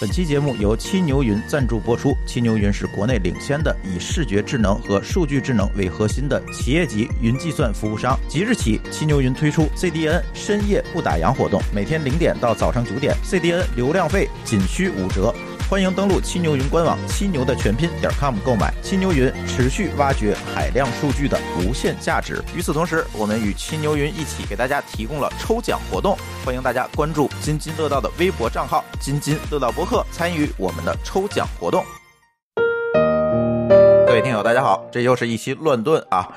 本期节目由七牛云赞助播出。七牛云是国内领先的以视觉智能和数据智能为核心的企业级云计算服务商。即日起，七牛云推出 CDN 深夜不打烊活动，每天零点到早上九点，CDN 流量费仅需五折。欢迎登录七牛云官网七牛的全拼点 com 购买。七牛云持续挖掘海量数据的无限价值。与此同时，我们与七牛云一起给大家提供了抽奖活动，欢迎大家关注津津乐道的微博账号“津津乐道博客”，参与我们的抽奖活动。各位听友，大家好，这又是一期乱炖啊。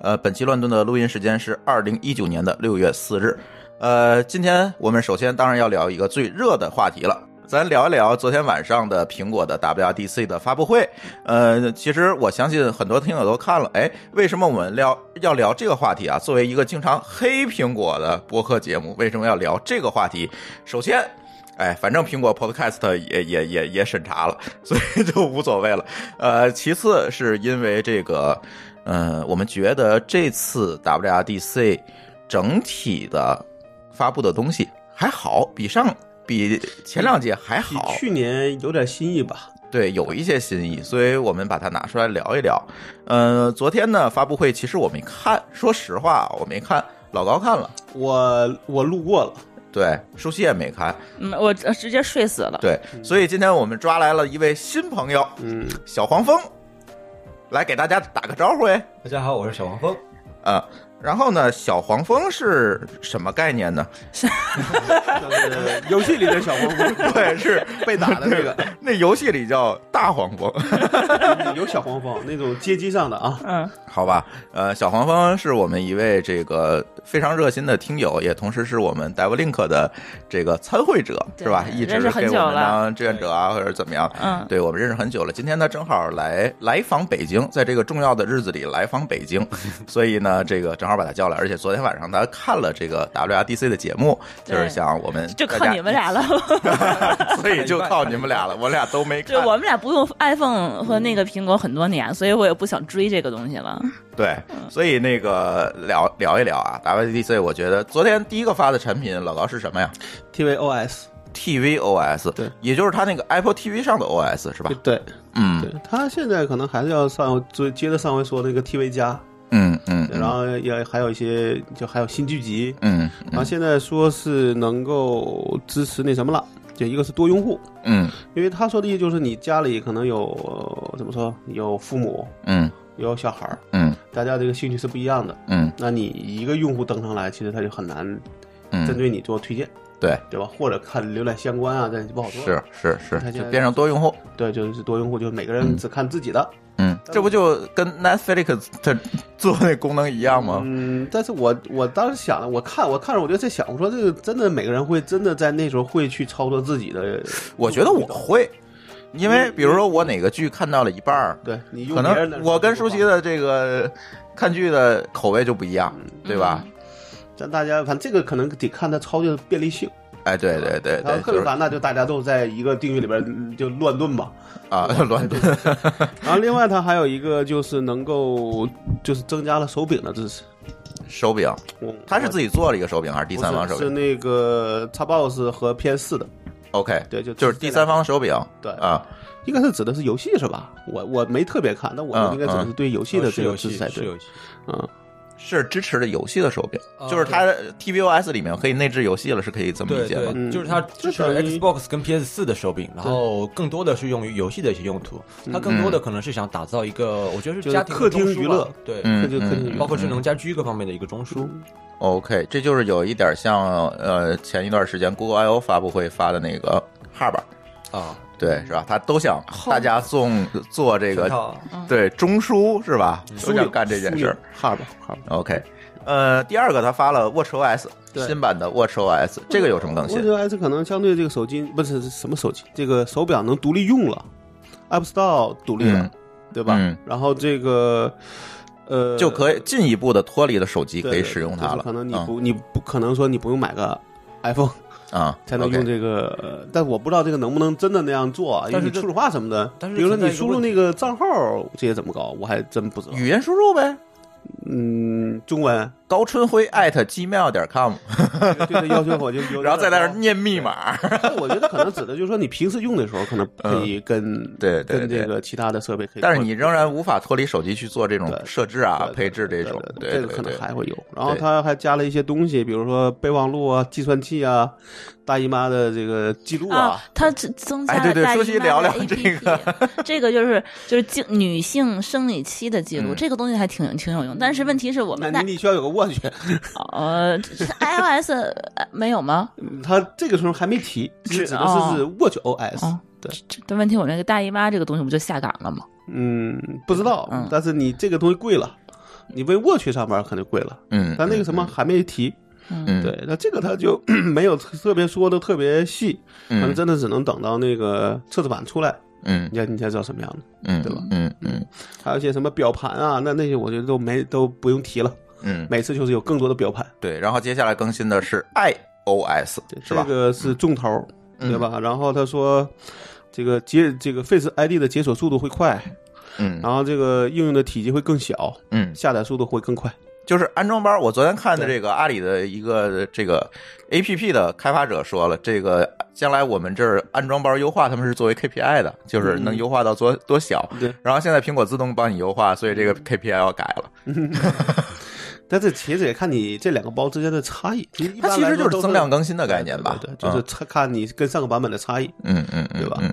呃，本期乱炖的录音时间是二零一九年的六月四日。呃，今天我们首先当然要聊一个最热的话题了。咱聊一聊昨天晚上的苹果的 WDC 的发布会。呃，其实我相信很多听友都看了。哎，为什么我们聊要聊这个话题啊？作为一个经常黑苹果的播客节目，为什么要聊这个话题？首先，哎，反正苹果 Podcast 也也也也审查了，所以就无所谓了。呃，其次是因为这个，呃，我们觉得这次 WDC 整体的发布的东西还好，比上。比前两届还好，去年有点新意吧？对，有一些新意，所以我们把它拿出来聊一聊。呃，昨天呢发布会其实我没看，说实话我没看，老高看了，我我路过了，对，舒淇也没看，嗯，我直接睡死了。对，所以今天我们抓来了一位新朋友，嗯，小黄蜂，来给大家打个招呼哎，大家好，我是小黄蜂，啊。然后呢，小黄蜂是什么概念呢？游戏里的小黄蜂，对，是被打的那个。那游戏里叫大黄蜂，有小黄蜂那种街机上的啊。嗯，好吧，呃，小黄蜂是我们一位这个非常热心的听友，也同时是我们 DevLink 的这个参会者，是吧？一直给我们当志愿者啊，或者怎么样？嗯，对我们认识很久了。今天呢，正好来来访北京，在这个重要的日子里来访北京，所以呢，这个正好把他叫来，而且昨天晚上他看了这个 WRDC 的节目，就是想我们就靠你们俩了 所以就靠你们俩了，我俩都没看。就我们俩不用 iPhone 和那个苹果很多年，所以我也不想追这个东西了。对，所以那个聊聊一聊啊，WDC，我觉得昨天第一个发的产品，老高是什么呀？tvOS，tvOS，对，也就是它那个 Apple TV 上的 OS 是吧？对，嗯，对，它现在可能还是要上，最接着上回说那个 TV 加，嗯嗯，然后也还有一些，就还有新剧集，嗯，然后现在说是能够支持那什么了，就一个是多用户，嗯，因为他说的意思就是你家里可能有怎么说，有父母，嗯。有小孩儿，嗯，大家这个兴趣是不一样的，嗯，那你一个用户登上来，其实他就很难针对你做推荐，对对吧？或者看浏览相关啊，这就不好说。是是是，就变成多用户，对，就是多用户，就是每个人只看自己的。嗯，这不就跟 Netflix 它做那功能一样吗？嗯，但是我我当时想的，我看我看着，我就在想，我说这个真的每个人会真的在那时候会去操作自己的？我觉得我会。因为比如说我哪个剧看到了一半儿，对你可能我跟舒淇的这个看剧的口味就不一样，对吧？咱大家反正这个可能得看它操作的便利性。哎，对对对对，特别烦那就大家都在一个定域里边就乱炖吧，啊，乱炖。然后另外它还有一个就是能够就是增加了手柄的支持，手柄，它是自己做了一个手柄还是第三方手柄？是那个 Xbox 和 PS 四的。OK，对，就就是第三方手柄，对啊，应该是指的是游戏是吧？我我没特别看，但我应该指的是对游戏的这个支持才对，嗯，是支持的游戏的手柄，就是它 tvOS 里面可以内置游戏了，是可以这么理解吗？就是它支持 Xbox 跟 PS 四的手柄，然后更多的是用于游戏的一些用途，它更多的可能是想打造一个，我觉得是家庭客厅娱乐，对，就客厅包括智能家居各方面的一个中枢。OK，这就是有一点像呃，前一段时间 Google I/O 发布会发的那个 Hub 啊，对，是吧？他都想大家做做这个对中枢是吧？都想干这件事 Hub Hub OK，呃，第二个他发了 WatchOS 新版的 WatchOS，这个有什么更新？WatchOS 可能相对这个手机不是什么手机，这个手表能独立用了，App Store 独立了，对吧？然后这个。呃，就可以进一步的脱离了手机，可以使用它了。可能你不，你不可能说你不用买个 iPhone 啊，才能用这个。但我不知道这个能不能真的那样做，因为你初始化什么的。但是，比如说你输入那个账号，这些怎么搞？我还真不知道。语言输入呗，嗯，中文高春辉艾特 gmail 点 com，对对，要求我就有，然后在那儿念密码。我觉得可能指的就是说，你平时用的时候，可能可以跟对跟这个其他的设备可以，但是你仍然无法脱离手机去做这种设置啊、配置这种，这个可能还会有。然后它还加了一些东西，比如说备忘录啊、计算器啊。大姨妈的这个记录啊，它增增加了大姨妈的 APP，这个。就是就是经女性生理期的记录，这个东西还挺挺有用。但是问题是我们那你需要有个 Watch，呃，iOS 没有吗？他这个时候还没提，指的是是 Watch OS。对，但问题我那个大姨妈这个东西不就下岗了吗？嗯，不知道。但是你这个东西贵了，你为 Watch 上班肯定贵了。嗯，但那个什么还没提。嗯，对，那这个他就 没有特别说的特别细，可能真的只能等到那个测试版出来，嗯，你才你才知道什么样的，嗯，对吧？嗯嗯，还有一些什么表盘啊，那那些我觉得都没都不用提了，嗯，每次就是有更多的表盘，对，然后接下来更新的是 iOS，是吧？这个是重头，对吧？然后他说这个解这个 Face ID 的解锁速度会快，嗯，然后这个应用的体积会更小，嗯，下载速度会更快。就是安装包，我昨天看的这个阿里的一个这个 A P P 的开发者说了，这个将来我们这儿安装包优化，他们是作为 K P I 的，就是能优化到多多小。对。然后现在苹果自动帮你优化，所以这个 K P I 要改了。但是其实也看你这两个包之间的差异，它其实就是增量更新的概念吧？对，就是看你跟上个版本的差异。嗯嗯，对吧？嗯。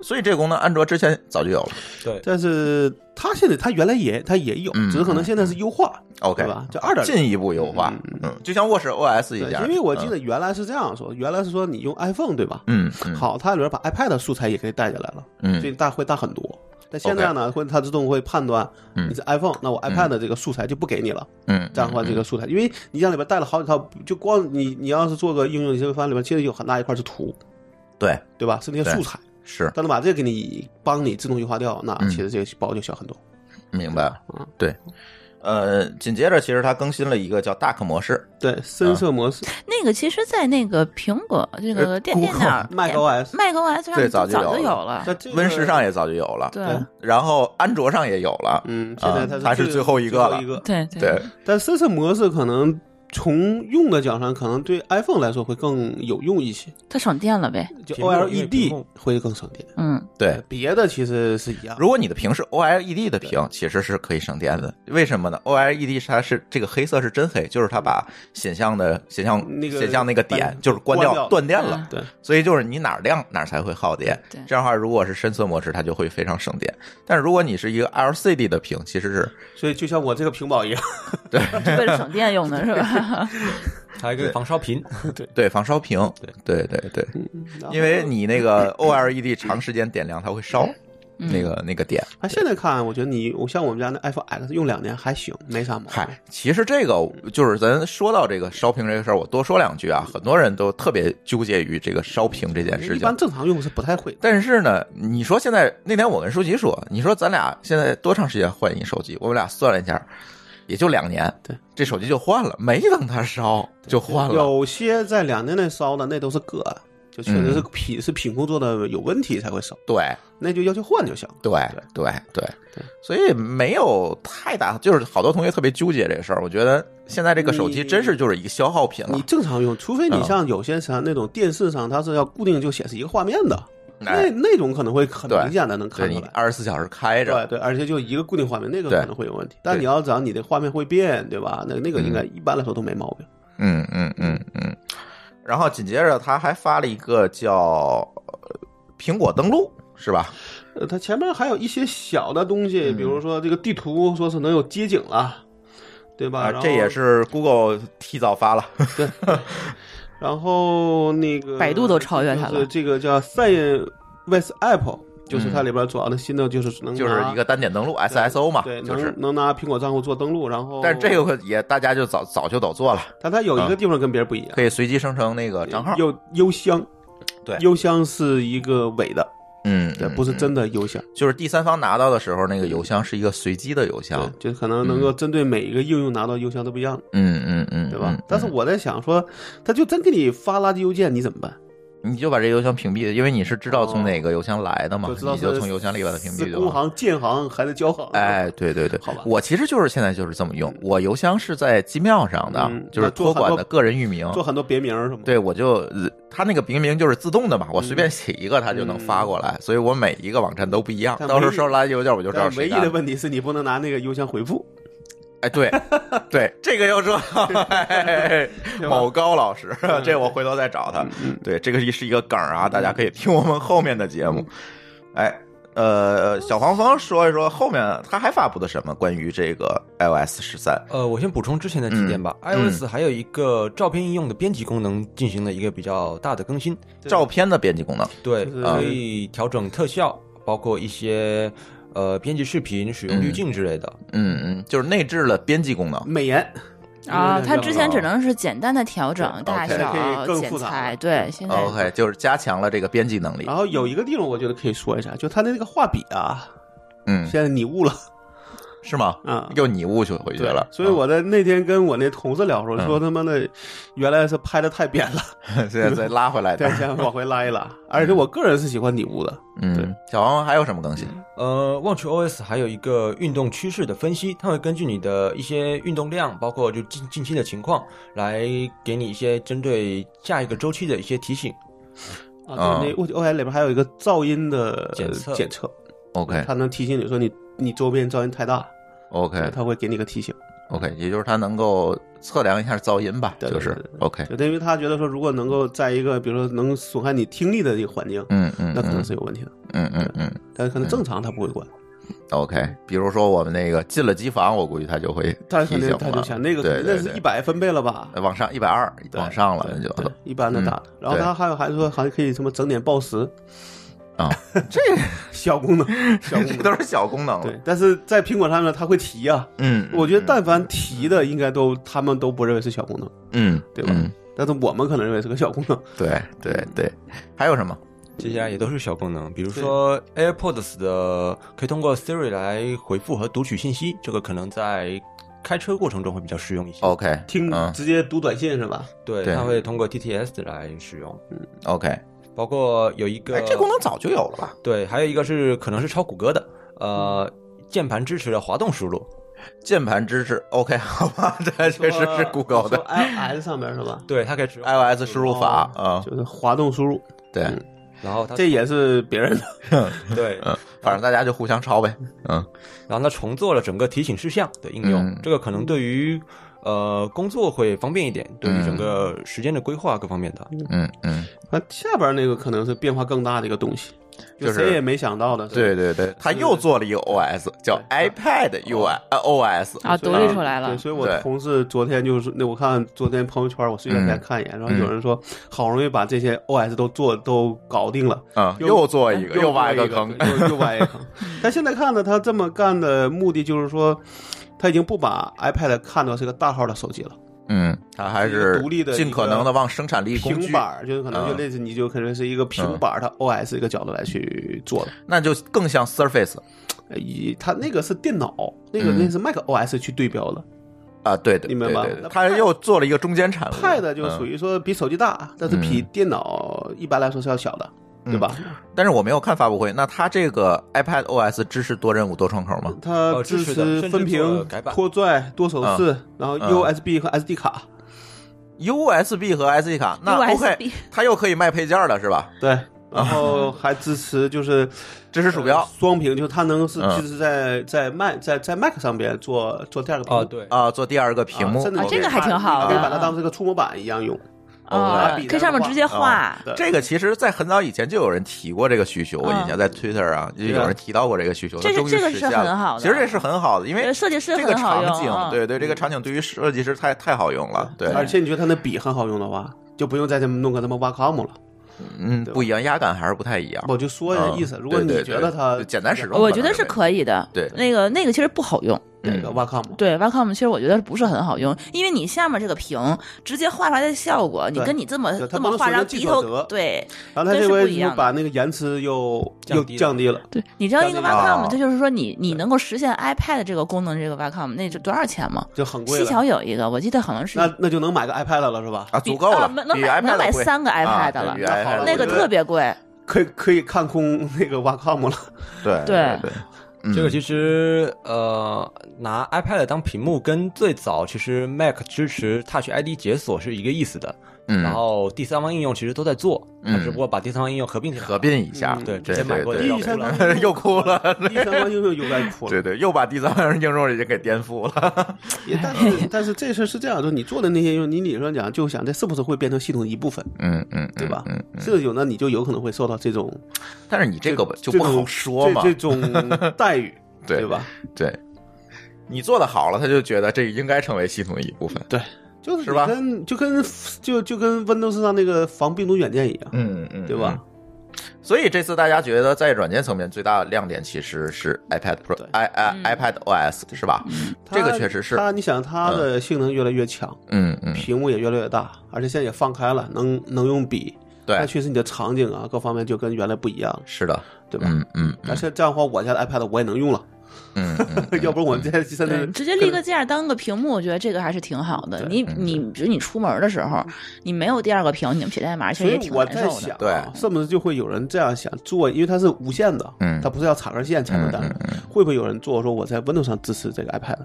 所以这个功能安卓之前早就有了。对。但是它现在它原来也它也有，只是可能现在是优化。OK 吧？就二点进一步优化。嗯，就像卧室 OS 一样。因为我记得原来是这样说，原来是说你用 iPhone 对吧？嗯。好，它里边把 iPad 素材也可以带进来了。嗯。所以大会大很多。但现在呢，会它自动会判断你是 iPhone，那我 iPad 的这个素材就不给你了。嗯，这样的话，这个素材，因为你像里边带了好几套，就光你你要是做个应用，你会发现里边其实有很大一块是图，对对吧？是那些素材，是。但能把这个给你帮你自动优化掉，那其实这个包就小很多。明白。嗯，对。呃，紧接着其实它更新了一个叫 Dark 模式，对，深色模式。那个其实，在那个苹果这个电电脑 macOS macOS 上早就有了，Win 十上也早就有了，对。然后安卓上也有了，嗯，现在它是最后一个了，对对。但深色模式可能。从用的角上，可能对 iPhone 来说会更有用一些。它省电了呗，就 OLED 会更省电。嗯，对，别的其实是一样。如果你的屏是 OLED 的屏，其实是可以省电的。为什么呢？OLED 它是这个黑色是真黑，就是它把显像的显像那个显像那个点就是关掉断电了。对，所以就是你哪儿亮哪儿才会耗电。对，这样的话，如果是深色模式，它就会非常省电。但是如果你是一个 LCD 的屏，其实是所以就像我这个屏保一样，对，为了省电用的是吧？还有一个防烧屏，对对，防烧屏，对对对对，因为你那个 OLED 长时间点亮，它会烧那个那个点。那现在看，我觉得你我像我们家那 iPhone X 用两年还行，没啥毛病。嗨，其实这个就是咱说到这个烧屏这个事儿，我多说两句啊。很多人都特别纠结于这个烧屏这件事情，一般正常用是不太会。但是呢，你说现在那天我跟舒淇说，你说咱俩现在多长时间换一手机？我们俩算了一下。也就两年，对，这手机就换了，没等它烧就换了。有些在两年内烧的，那都是个案，就确实是品是品控做的有问题才会烧。对，那就要求换就行。对对对对，所以没有太大，就是好多同学特别纠结这个事儿。我觉得现在这个手机真是就是一个消耗品了。你正常用，除非你像有些像那种电视上，它是要固定就显示一个画面的。那那种可能会很明显的能看出来，二十四小时开着，对对，而且就一个固定画面，那个可能会有问题。但你要讲你的画面会变，对吧？那那个应该一般来说都没毛病。嗯嗯嗯嗯。然后紧接着他还发了一个叫苹果登录，是吧？呃，它前面还有一些小的东西，比如说这个地图说是能有街景了，对吧？这也是 Google 提早发了。对。然后那个百度都超越它了。这个叫 Sign with Apple，就是它里边主要的新的就是能就是一个单点登录 SSO 嘛，对，就是能拿苹果账户做登录。然后，但是这个也大家就早早就都做了。但它有一个地方跟别人不一样，可以随机生成那个账号。有邮箱，对，邮箱是一个伪的。嗯，对，不是真的邮箱，就是第三方拿到的时候，那个邮箱是一个随机的邮箱，就可能能够针对每一个应用拿到邮箱都不一样。嗯嗯嗯，对吧？但是我在想说，他就真给你发垃圾邮件，你怎么办？你就把这邮箱屏蔽，因为你是知道从哪个邮箱来的嘛，就知道你就从邮箱里把它屏蔽就好。工行、建行还在交行。哎，对对对，好吧我其实就是现在就是这么用，我邮箱是在机庙上的，嗯就是托管的个人域名。做很多别名儿是吗？对，我就呃它那个别名就是自动的嘛，我随便写一个，它就能发过来，所以我每一个网站都不一样。到时候收来邮件，我就知道但唯一。的问题是你不能拿那个邮箱回复。哎，对，对，这个要说 某高老师，这我回头再找他。对，这个是一个梗啊，大家可以听我们后面的节目。哎，呃，小黄蜂说一说后面他还发布的什么关于这个 iOS 十三？呃，我先补充之前的几点吧。嗯 iOS 还有一个照片应用的编辑功能进行了一个比较大的更新，照片的编辑功能。对，可以调整特效，包括一些呃编辑视频使用滤镜之类的。嗯嗯，就是内置了编辑功能。美颜啊，它之前只哦能是简单的调整大小、剪更复杂裁，对，现在 OK，就是加强了这个编辑能力然。后有一个地方我觉得可以说一下，就它的那个画笔啊，嗯，现在你悟了是吗？嗯。又拟物去回去了。所以我在那天跟我那同事聊说，嗯说他妈的原来是拍的太扁了，嗯 现在再拉回来再点。先往回拉一拉。而且我个人是喜欢拟物的，嗯，小黄蜂还有什么更新？呃，望去 OS 还有一个运动趋势的分析，它会根据你的一些运动量，包括就近近期的情况，来给你一些针对下一个周期的一些提醒。啊，对，那 O O I 里边还有一个噪音的检测检测，OK 它能提醒你说你你周边噪音太大，OK 它会给你个提醒。OK，也就是它能够测量一下噪音吧，对就是 OK。就等于他觉得说，如果能够在一个比如说能损害你听力的这个环境，嗯嗯，那可能嗯是有问题的。嗯嗯嗯但是可能正常他不会管，OK。比如说我们那个进了机房，我估计他就会 他肯定他就想那个那是一百分贝了吧？往上一百二往上了，那就一般的大的。然后对他还有还说还可以什么整点报时，啊，这小功能，小功能。这都是小功能了。对，但是在苹果上呢，它会提啊，嗯，我觉得但凡提的应该都他们都不认为是小功能，嗯，对吧嗯但是我们可能认为是个小功能。对对对，还有什么？接下来也都是小功能，比如说 AirPods 的可以通过 Siri 来回复和读取信息，这个可能在开车过程中会比较实用一些。OK，听嗯直接读短信是吧？对，它会通过 TTS 来使用，嗯 OK，包括有一个哎，这功能早就有了吧？对，还有一个是可能是抄谷歌的，呃，键盘支持的滑动输入，键盘支持 OK，好吧，这确实是 Google 的。iOS 上面是吧？对，它可以使用 iOS 输入。法啊，就是滑动输入，对，然后它这也是别人的。对，嗯，反正大家就互相抄呗，嗯。然后它重做了整个提醒事项的应用，嗯。这个可能对于呃工作会方便一点，对于整个时间的规划各方面的。嗯嗯，那下边那个可能是变化更大的一个东西，就是谁也没想到的。对对对，他又做了一个 OS，叫 iPad UI 呃 OS 啊，独立出来了。对，。所以我对。同事昨天就是那我看昨天朋友圈，我随便再看一眼，然后有人说好容易把这些 OS 都做都搞定了，啊，又又做一个，又挖一个坑，又又挖一个坑。但现在看呢，他这么干的目的就是说，他已经不把 iPad 看作是个大号的手机了，嗯，他还是独立的尽可能的往生产力工具，平板就是可能就嗯。类似，你就可能是一个平板儿，它 OS 一个角度来去做的。那就更像 Surface 呃以它那个是电脑，那个嗯。那是 Mac OS 去对标的。啊，对的，你明白对对对。那他又做了一个中间产物。Pad 就属，于说比手机大，但是比电脑一般来说是要小的，对吧？但是我没有看发布会，那它这个 iPad OS 支持多任务多窗口吗？它呃支支持分屏拖拽、多手势，然后嗯。USB 和 SD 卡。USB 和 SD 卡，那 OK，USB 它又可以卖配件了是吧？对，然后还支持就是支持鼠标。呃双屏，就是它能是嗯。就是在在 Mac 在在 Mac 上边做做第二个屏啊，幕对，啊，做第二个屏幕啊，甚至啊这个还挺好的。可以把它当这个触摸板一样用。啊以上面直接画。这个其实，在很早以前就有人提过这个需求，我以前在 Twitter 啊，就有人提到过这个需求，这是它终于这个是很好的其实这是很好的，因为呃设计师这个很好场景，嗯对对，这个场景对于设计师太太好用了，对，而且你觉得他那笔很好用的话，就不用再这么弄个他妈挖 com 了。嗯，不一样，压感还是不太一样。我就说一下意思，嗯如果你觉得它简单使用，我觉得是可以的。对那个那个其实不好用，那个 Wacom，对 Wacom 其实我觉得不是很好用，因为你下面这个屏直接画出来的效果，你跟你这么这么画，然后低头对，然后它这回就把那个延迟又又降低了。对，你知道一个 Wacom，它就是说你你能够实现 iPad 这个功能，这个 Wacom 那是多少钱吗？就很贵。西桥有一个，我记得好像是那那就能买个 iPad 了是吧？啊，足够了，能买能买三个 iPad 了，那个特别贵。可以可以看空那个 Wacom 了，对对对，这个其实呃，拿 iPad 当屏幕，跟最早其实 Mac 支持 Touch ID 解锁是一个意思的。嗯，然后第三方应用其实都在做，嗯，只不过把第三方应用合并起来，合并一下，对，直接买过第三方又哭了，第三方应用又在哭了，对对，又把第三方应用已经给颠覆了。但是 但是这事是这样，就你做的那些应用，你理论上讲就想这是不是会变成系统的一部分？嗯嗯，对吧？嗯，这有呢，你就有可能会受到这种，但是你这个就不好说嘛，这种待遇，对吧？对，你做的好了，他就觉得这应该成为系统的一部分，对。就是吧？跟就跟就就跟 Windows 上那个防病毒软件一样，嗯嗯，对吧？所以这次大家觉得在软件层面最大的亮点其实是 iPad Pro，i i iPad OS 是吧？这个确实是。它你想它的性能越来越强，嗯嗯，屏幕也越来越大，而且现在也放开了，能能用笔，对，那确实你的场景啊各方面就跟原来不一样。是的，对吧？嗯嗯，而且这样的话，我家的 iPad 我也能用了。嗯，要不然我们在现在直接立个架当个屏幕，我觉得这个还是挺好的。你你比如你出门的时候，你没有第二个屏，你们写代码，其实也挺难受的。对，是不是就会有人这样想做？因为它是无线的，嗯，它不是要插根线才能单。会不会有人做说我在 Windows 上支持这个 iPad？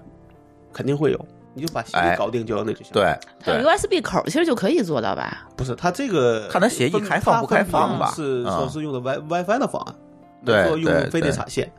肯定会有，你就把协议搞定就要那就行。对，它有 USB 口，其实就可以做到吧？不是，它这个看它协议开放不开放吧？是说是用的 Wi WiFi 的方案，对，用非得插线。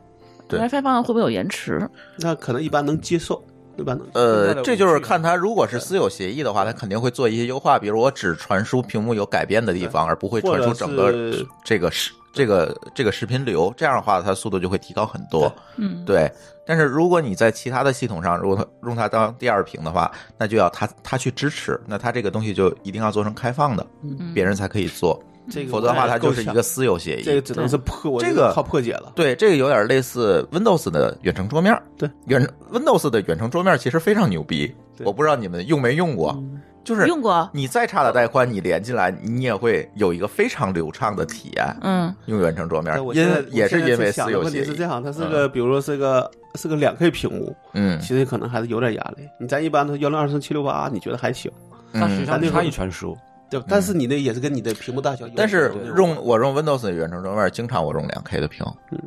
WiFi 方案会不会有延迟？那可能一般能接受，一般能。呃，这就是看它如果是私有协议的话，它肯定会做一些优化，比如我只传输屏幕有改变的地方，而不会传输整个这个视这个这个视频流。这样的话，它速度就会提高很多。嗯，对。但是如果你在其他的系统上，如果它用它当第二屏的话，那就要它它去支持，那它这个东西就一定要做成开放的，别人才可以做。这个否则的话，它就是一个私有协议。这个只能是破，这个靠破解了。对，这个有点类似 Windows 的远程桌面。对，远 Windows 的远程桌面其实非常牛逼。我不知道你们用没用过，就是用过。你再差的带宽，你连进来，你也会有一个非常流畅的体验。嗯，用远程桌面，因也是因为私有协议。问题是这样，它是个，比如说是个是个两 K 屏幕，嗯，其实可能还是有点压力。你咱一般的幺零二三七六八，你觉得还行？但实际上差异传输。对，但是你那也是跟你的屏幕大小。但是用我用 Windows 的远程桌面，经常我用两 K 的屏。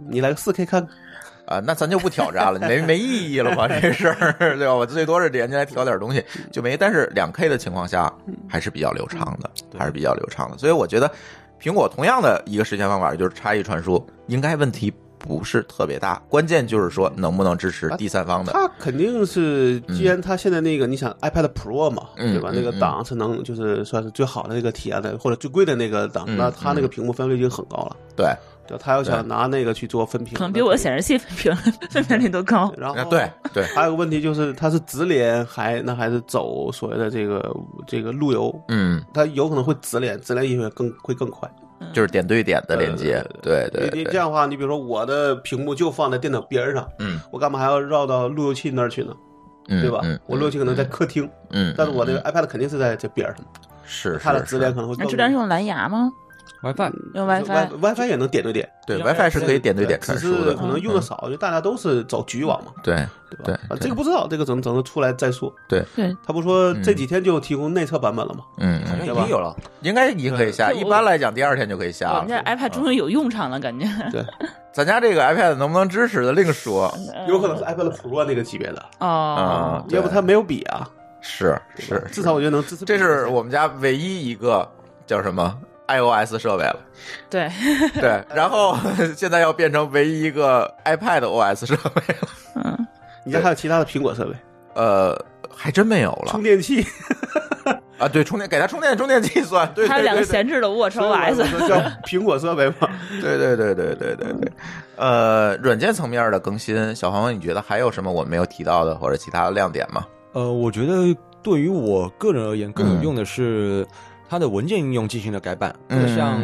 你来个四 K 看，啊，那咱就不挑战了，没 没意义了吧？这事儿对吧？我最多是连进来调点东西就没。但是两 K 的情况下还是比较流畅的，还是比较流畅的。所以我觉得苹果同样的一个实现方法就是差异传输，应该问题。不是特别大，关键就是说能不能支持第三方的。它肯定是，既然它现在那个，你想 iPad Pro 嘛，对吧？那个档是能就是算是最好的那个体验的，或者最贵的那个档，那它那个屏幕分辨率已经很高了。对，就，他要想拿那个去做分屏，可能比我显示器分屏 分辨率都高。然后对对，还有个问题就是，它是直连还那还是走所谓的这个这个路由？嗯，它有可能会直连，直连也会更会更快。就是点对点的连接，对对。你这样的话，你比如说我的屏幕就放在电脑边上，嗯，我干嘛还要绕到路由器那儿去呢？对吧？我路由器可能在客厅，嗯，但是我这个 iPad 肯定是在这边上，是它的直连可能会。那直连是用蓝牙吗？WiFi 用 WiFi，WiFi 也能点对点，对 WiFi 是可以点对点传输的，可能用的少，就大家都是走局域网嘛，对对吧？啊，这个不知道，这个等等出来再说。对对，他不说这几天就提供内测版本了吗？嗯，已经有了，应该已经可以下。一般来讲，第二天就可以下了。我们这 iPad 终于有用场了，感觉。对，咱家这个 iPad 能不能支持的另说，有可能是 iPad Pro 那个级别的啊，要不它没有笔啊？是是，至少我觉得能支持。这是我们家唯一一个叫什么？iOS 设备了，对 对，然后 现在要变成唯一一个 iPad OS 设备了。嗯，你家还有其他的苹果设备？呃，还真没有了。充电器 啊，对，充电给它充电充电器算。对，还有两个闲置的 Watch OS，叫苹果设备吗？对对对对对对对。呃，软件层面的更新，小黄，你觉得还有什么我没有提到的或者其他的亮点吗？呃，我觉得对于我个人而言，更有用的是。它的文件应用进行了改版，像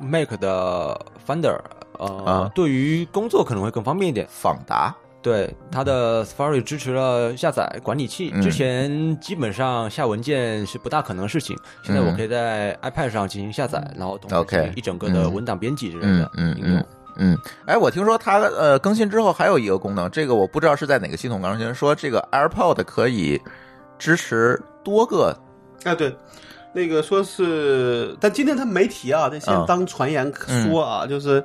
Mac 的 Finder，呃，对于工作可能会更方便一点。访达，对，它的 Safari 支持了下载管理器，之前基本上下文件是不大可能的事情，现在我可以在 iPad 上进行下载，然后同时一整个的文档编辑之类的应用。嗯，哎，我听说它呃更新之后还有一个功能，这个我不知道是在哪个系统更新，说这个 AirPod 可以支持多个。哎，对。那个说是，但今天他没提啊，这先当传言说啊，就是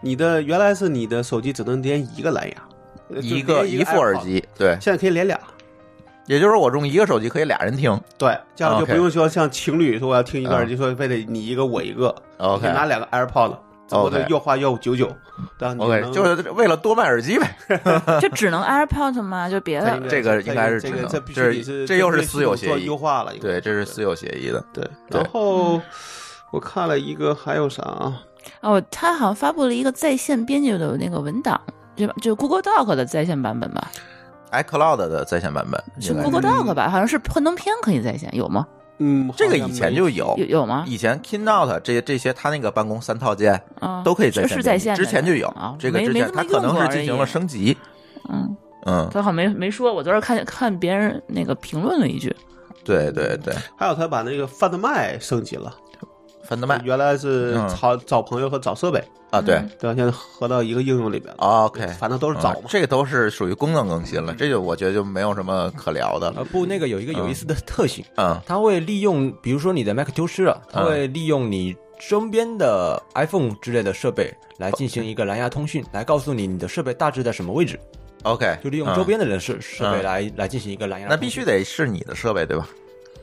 你的原来是你的手机只能连一个蓝牙，一个一副耳机，对，现在可以连俩，也就是我用一个手机可以俩人听，对，这样就不用说像情侣说我要听一个耳机，说非得你一个我一个，OK，拿两个 AirPod。我的又花要九九，OK，就是为了多卖耳机呗。就只能 AirPods 吗？就别的？这个应该是这个，这必须是这又是私有协议优化了。对，这是私有协议的。对，然后我看了一个还有啥啊？哦，他好像发布了一个在线编辑的那个文档，对吧？就 Google Doc 的在线版本吧？iCloud 的在线版本是 Google Doc 吧？好像是幻灯片可以在线，有吗？嗯，这个以前就有有有吗？以前 Keynote 这这些，它那个办公三套件都可以在线，是在线，之前就有。这个之前它可能是进行了升级。嗯嗯，他好像没没说，我昨儿看看别人那个评论了一句。对对对，还有他把那个范德麦升级了。范德麦原来是找找朋友和找设备啊，对对，现在合到一个应用里边了。OK，反正都是找嘛，这个都是属于功能更新了，这就我觉得就没有什么可聊的了。不，那个有一个有意思的特性，啊，它会利用，比如说你的 Mac 丢失了，它会利用你身边的 iPhone 之类的设备来进行一个蓝牙通讯，来告诉你你的设备大致在什么位置。OK，就利用周边的人设设备来来进行一个蓝牙。那必须得是你的设备对吧？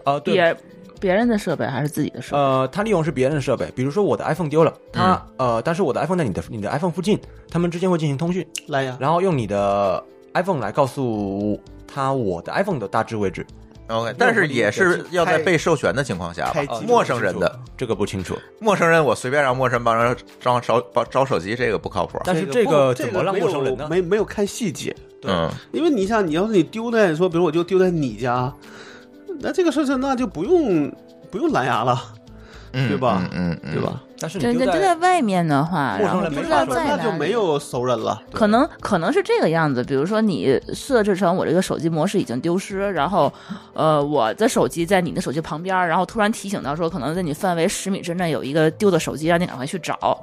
啊，对。别人的设备还是自己的设备？呃，他利用是别人的设备，比如说我的 iPhone 丢了，他呃，但是我的 iPhone 在你的你的 iPhone 附近，他们之间会进行通讯，蓝牙，然后用你的 iPhone 来告诉他我的 iPhone 的大致位置。OK，但是也是要在被授权的情况下，陌生人的这个不清楚。陌生人我随便让陌生人帮人招招招手机，这个不靠谱。但是这个怎么让陌生人呢？没没有看细节，嗯，因为你像你要是你丢在说，比如我就丢在你家，那这个事情那就不用。不用蓝牙了，对吧？嗯嗯，对吧？但是就就在外面的话，然后不知道在哪，那就没有熟人了。可能可能是这个样子。比如说，你设置成我这个手机模式已经丢失，然后呃，我的手机在你的手机旁边，然后突然提醒到说，可能在你范围十米之内有一个丢的手机，让你赶快去找。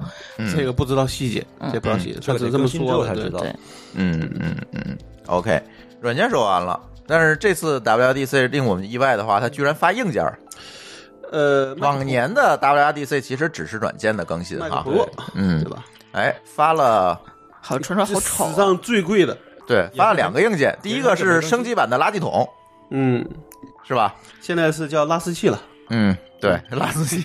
这个不知道细节，这不知道细节，他只这么说才知道。嗯嗯嗯，OK，软件说完了，但是这次 WDC 令我们意外的话，它居然发硬件。呃，往年的 WRDC 其实只是软件的更新啊，嗯，对吧？哎，发了，好传说好丑，史上最贵的，对，发了两个硬件，第一个是升级版的垃圾桶，嗯，是吧？现在是叫拉丝器了，嗯，对，拉丝机。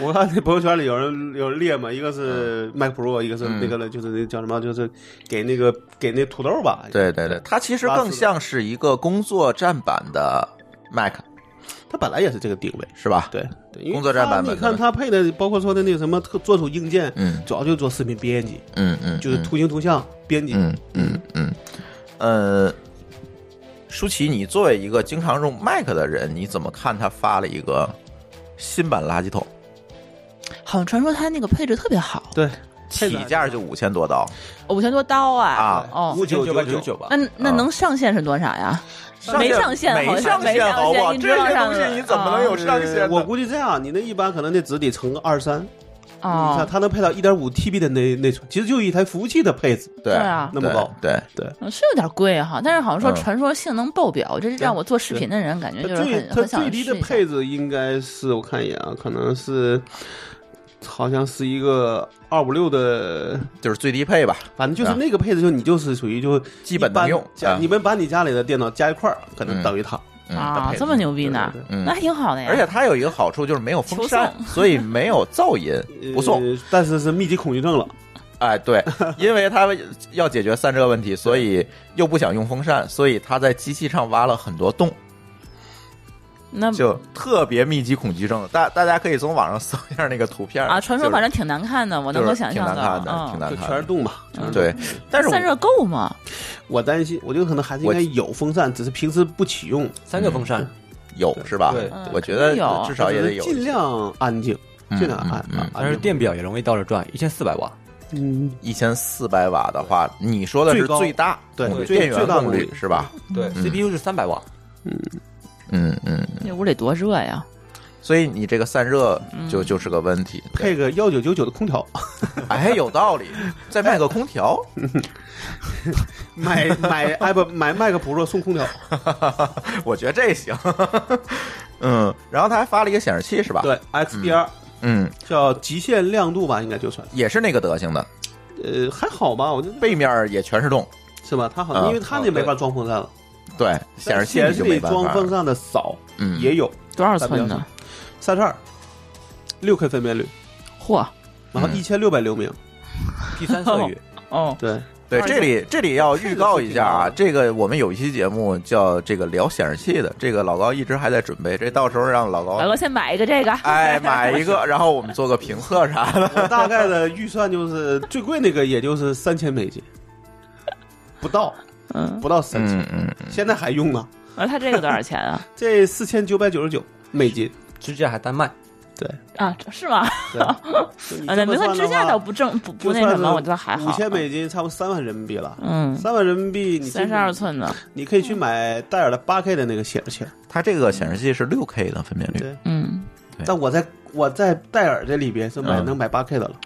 我看那朋友圈里有人有人列嘛，一个是 Mac Pro，一个是那个呢，就是那叫什么，就是给那个给那土豆吧？对对对，它其实更像是一个工作站版的 Mac。它本来也是这个定位，是吧？对，工作站版本。你看它配的，包括说的那个什么特做出硬件，嗯，主要就做视频编辑，嗯嗯，就是图形图像编辑，嗯嗯嗯。呃，舒淇，你作为一个经常用 Mac 的人，你怎么看他发了一个新版垃圾桶？好像传说他那个配置特别好，对，起价就五千多刀，五千多刀啊啊，哦，五九九九九吧。那那能上线是多少呀？没上线，没上线，好不好？这些东西你怎么能有上线？我估计这样，你那一般可能那值得乘个二三。啊，你看它能配到一点五 TB 的内内存，其实就一台服务器的配置。对啊，那么高，对对，是有点贵哈。但是好像说传说性能爆表，这是让我做视频的人感觉就是很很想最低的配置应该是我看一眼啊，可能是。好像是一个二五六的，就是最低配吧，反正就是那个配置，就你就是属于就基本能用。你们把你家里的电脑加一块儿，可能等于它啊，这么牛逼呢？那还挺好的呀。而且它有一个好处就是没有风扇，所以没有噪音，不送。但是是密集恐惧症了。哎，对，因为它要解决散热问题，所以又不想用风扇，所以他在机器上挖了很多洞。那就特别密集恐惧症，大大家可以从网上搜一下那个图片啊。传说反正挺难看的，我能够想象的，挺难看的，挺难看，全是洞嘛。对，但是散热够吗？我担心，我觉得可能还是应该有风扇，只是平时不启用。三个风扇有是吧？对，我觉得至少也得有，尽量安静，尽量安。但是电表也容易倒着转，一千四百瓦。嗯，一千四百瓦的话，你说的是最大对电源功率是吧？对，CPU 是三百瓦，嗯嗯嗯，那屋里多热呀！所以你这个散热就就是个问题。配个幺九九九的空调，哎，有道理，再卖个空调，买买哎不买麦克 Pro 送空调，我觉得这行。嗯，然后他还发了一个显示器是吧？，对 XDR 嗯，叫极限亮度吧，应该就算，也是那个德行的，呃还好吧，我觉得背面也全是洞。是吧？他好啊像因为他那没法装风扇了，对，显示器显示器里你就没办法装风扇的少，嗯，也有多少寸的？三十二，六 K 分辨率，嚯！然后嗯一千六百流明，第三色域，哦，对，对，这里这里要预告一下啊，这这个我们有一期节目叫这个聊显示器的，这个老高一直还在准备，这到时候让老高老高先买一个这个。哎买一个，然后我们做个评测啥的。我大概的预算就是最贵那个也就是三千美金，不到嗯，不到三千，嗯现在还用呢，啊它这个多少钱啊？这四千九百九十九美金，支架还单卖，对，啊，是吗？对。啊，那没看支架倒不正不不那什么，我觉得还好。五千美金，差不多三万人民币了。嗯，三万人民币，你三十二，寸的，你可以去买戴尔的八 K 的那个显示器。它这个显示器是六 K 的分辨率，对，嗯。对。但我在我在戴尔这里边是买嗯。能买八 K 的了，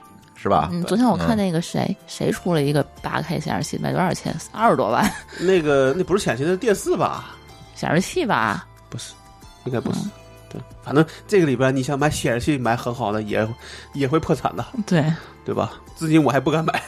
是吧？嗯。昨天我看那个谁谁出了一个八 K 显示器，卖多少钱？二十多万，那个那不是显示器，那是电视吧？显示器吧？不是，应该不是。对，反正这个里边你想买显示器买很好的也也会破产的，对，对吧？至今我还不敢买，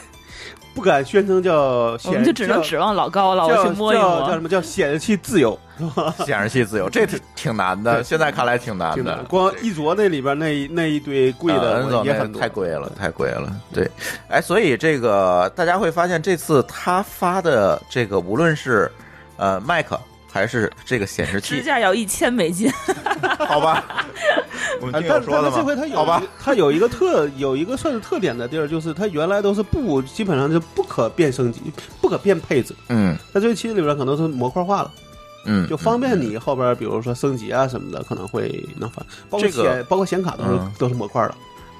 不敢宣称叫显，我们就只能指望老高了，我叫去摸一摸。叫叫什么叫显示器自由，显示器自由，这挺挺难的，现在看来挺难的。。光一卓那里边那一那一堆贵的也很多，太贵了，太贵了。对，哎，所以这个大家会发现，这次他发的这个，无论是呃 Mac 还是这个显示器支器，架要一千美金，好吧，我们啊听说的吗？是这回它有好吧，它有一个特有一个算是特点的地儿，就是它原来都是不基本上是不可变升级、不可变配置，嗯。在这个期里边可能是模块化了，嗯，就方便你后边比如说升级啊什么的，可能会能翻。包括这个显包括显卡都是嗯。都是模块的，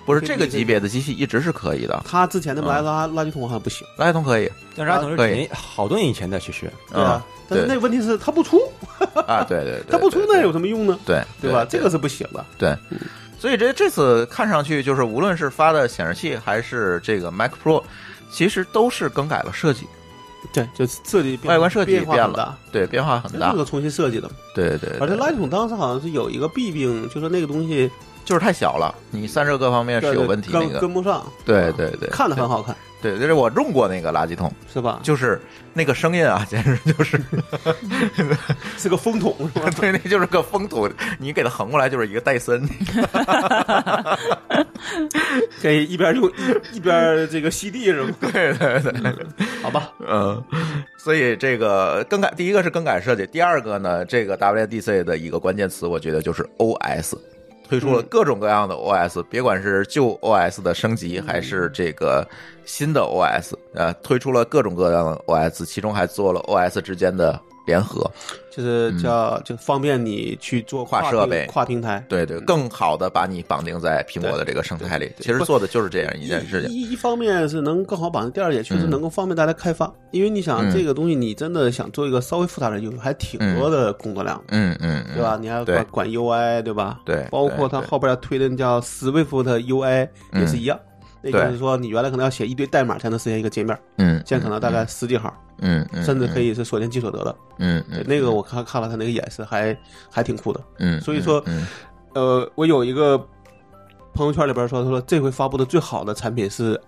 不是这个级别的机器一直是可以的，它之前的嗯。垃垃垃圾桶好像不行，垃圾桶可以。但是阿童是可以。几年好多年以前的，其实。对啊。但是那问题是它不出，啊，对对对，它不出那有什么用呢？对对吧？这个是不行的。对，所以这这次看上去就是无论是发的显示器还是这个 Mac Pro，其实都是更改了设计，对，就设计外观设计变了。大，对，变化很大。这，个重新设计的。对对对，而且垃圾桶当时好像是有一个弊病，就是那个东西就是太小了，你散热各方面是有问题那跟个，跟不上，对对对，看的很好看，对，就是我用过那个垃圾桶，是吧？就是那个声音啊，简直就是，是个风筒，是吧？对，那就是个风筒，你给它横过来就是一个戴森，可以一边用一一边这个吸地是吗？对对对，好吧，嗯，所以这个更改，第一个是更改设计，第二个呢，这个 WDC 的一个关键词，我觉得就是 OS，推出了嗯。各种各样的 OS，、别管是旧 OS 的升级，还是这个新的 OS，呃，推出了各种各样的 OS，其中还做了 OS 之间的联合，就是叫就方便你去做跨跨设备跨平台。对对，更好的把你绑定在苹果的这个生态里。其实做的就是这样一件事情。一一方面是能更好绑定，第二也确实嗯能够方便大家开发，因为你想嗯这个东西，你真的想做一个稍微复杂的，有还挺多的工作量，嗯嗯，嗯对吧？？你还要管管 UI，对吧？对包括它对对后边要推的叫 Swift UI 也是一样。那对就是说，你原来可能要写一堆代码才能实现一个界面，嗯，现在可能大概十几行，嗯嗯，甚至可以是所见即所得的。嗯嗯，那个我看看了他那个演示，还还挺酷的。嗯，所以说嗯呃，我有一个朋友圈里边说，他说这回发布的最好的产品是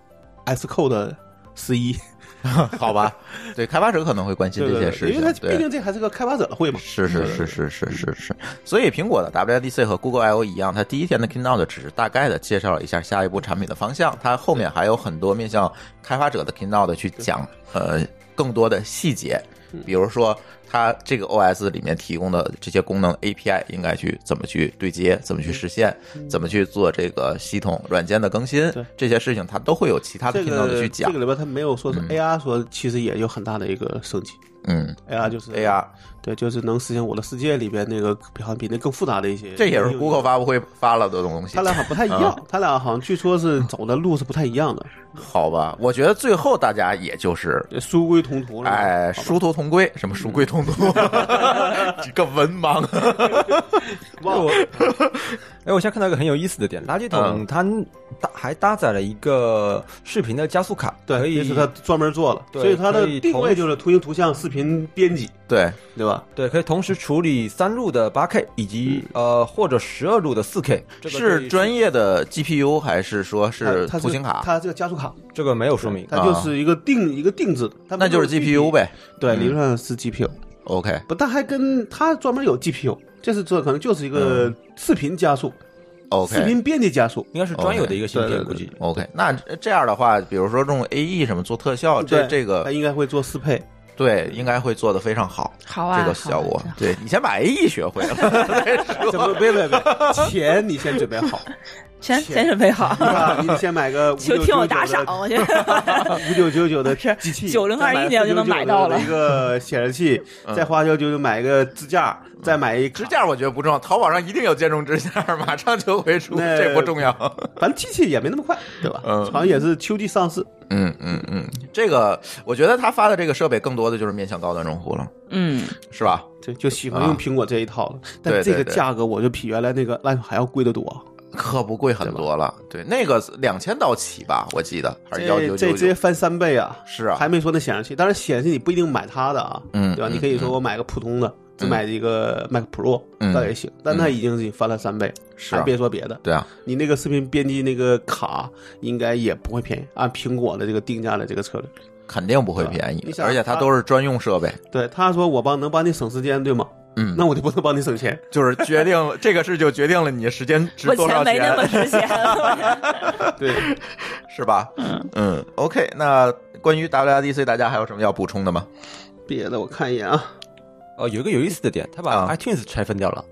S Code 十一，嗯 好吧，对，开发者可能会关心这些事情，因为它毕。竟这还是个开发者的会嘛。是是是是是是是，所以苹果的 WDC 和 Google I/O 一样，它第一天的 Keynote 只是大概的介绍了一下下一步产品的方向，它后面还有很多面向开发者的 Keynote 去讲呃更多的细节，比如说它这个 OS 里面提供的这些功能 API 应该去怎么去对接，怎么去实现，怎么去做这个系统软件的更新对，这些事情它都会有其他的这 Keynote 个去讲这个。里边它没有说是嗯 AR 说其实也有很大的一个升级，嗯，AR 就是 AR，对，就是能实现我的世界里边那个比好像比那更复杂的一些。这也是 Google 发布会发了的东西。他俩好像不太一样，他俩好像据说是走的路是不太一样的。好吧，我觉得最后大家也就是殊归同途了。哎，殊途同归，什么殊归同途？几个文盲。忘了，哎，我现在看到一个很有意思的点，垃圾桶它搭还搭载了一个视频的加速卡，对，也是它专门做了，所以它的定位就是图形图像视频编辑，对对吧？对，可以同时处理三路的八 K 以及呃或者十二路的四 K。是专业的 GPU 还是说是图形卡？它这个加速卡，这个没有说明，它就是一个定一个定制，那就是 GPU 呗。对，理论上是 GPU。OK，不，但还跟它专门有 GPU，这是这可能就是一个视频加速。OK，视频编辑加速应该是专有的一个芯片，估计。OK，那这样的话，比如说用 AE 什么做特效，这这个它应该会做适配。对，应该会做的非常好。好啊，这个效果。对你先把 AE 学会了，怎么别别别，钱你先准备好，钱先准备好。你先买个 就听我打赏，我觉得 五九九九的机器，九零二一年我就能买到了一个显示器，再花九九九买一个支架，再买一支架，我觉得不重要。淘宝上一定有兼容支架，马上就会出，这不重要。反正机器也没那么快，对吧？嗯，好像也是秋季上市。嗯嗯嗯，这个我觉得他发的这个设备更多的就是面向高端用户了，嗯，是吧？对，就喜欢用苹果这一套了。但这个价格我就比原来那个 iPhone 还要贵得多，可不贵很多了。对，那个两千刀起吧，我记得还是幺九九这直接翻三倍啊！是啊，还没说那显示器，当然显示器你不一定买它的啊，嗯，对吧？你可以说我买个普通的。只买一个 Mac Pro 那也行，但它已经是翻了三倍，是别说别的。对啊，你那个视频编辑那个卡应该也不会便宜，按苹果的这个定价的这个策略，肯定不会便宜，而且它都是专用设备。对，他说我帮能帮你省时间，对吗？嗯，那我就不能帮你省钱，就是决定 这个事就决定了你的时间值多少钱，没那么值钱，对，是吧？嗯嗯，OK，那关于 WDC 大家还有什么要补充的吗？别的我看一眼啊。哦，有一个有意思的点，他把 iTunes 拆分掉了。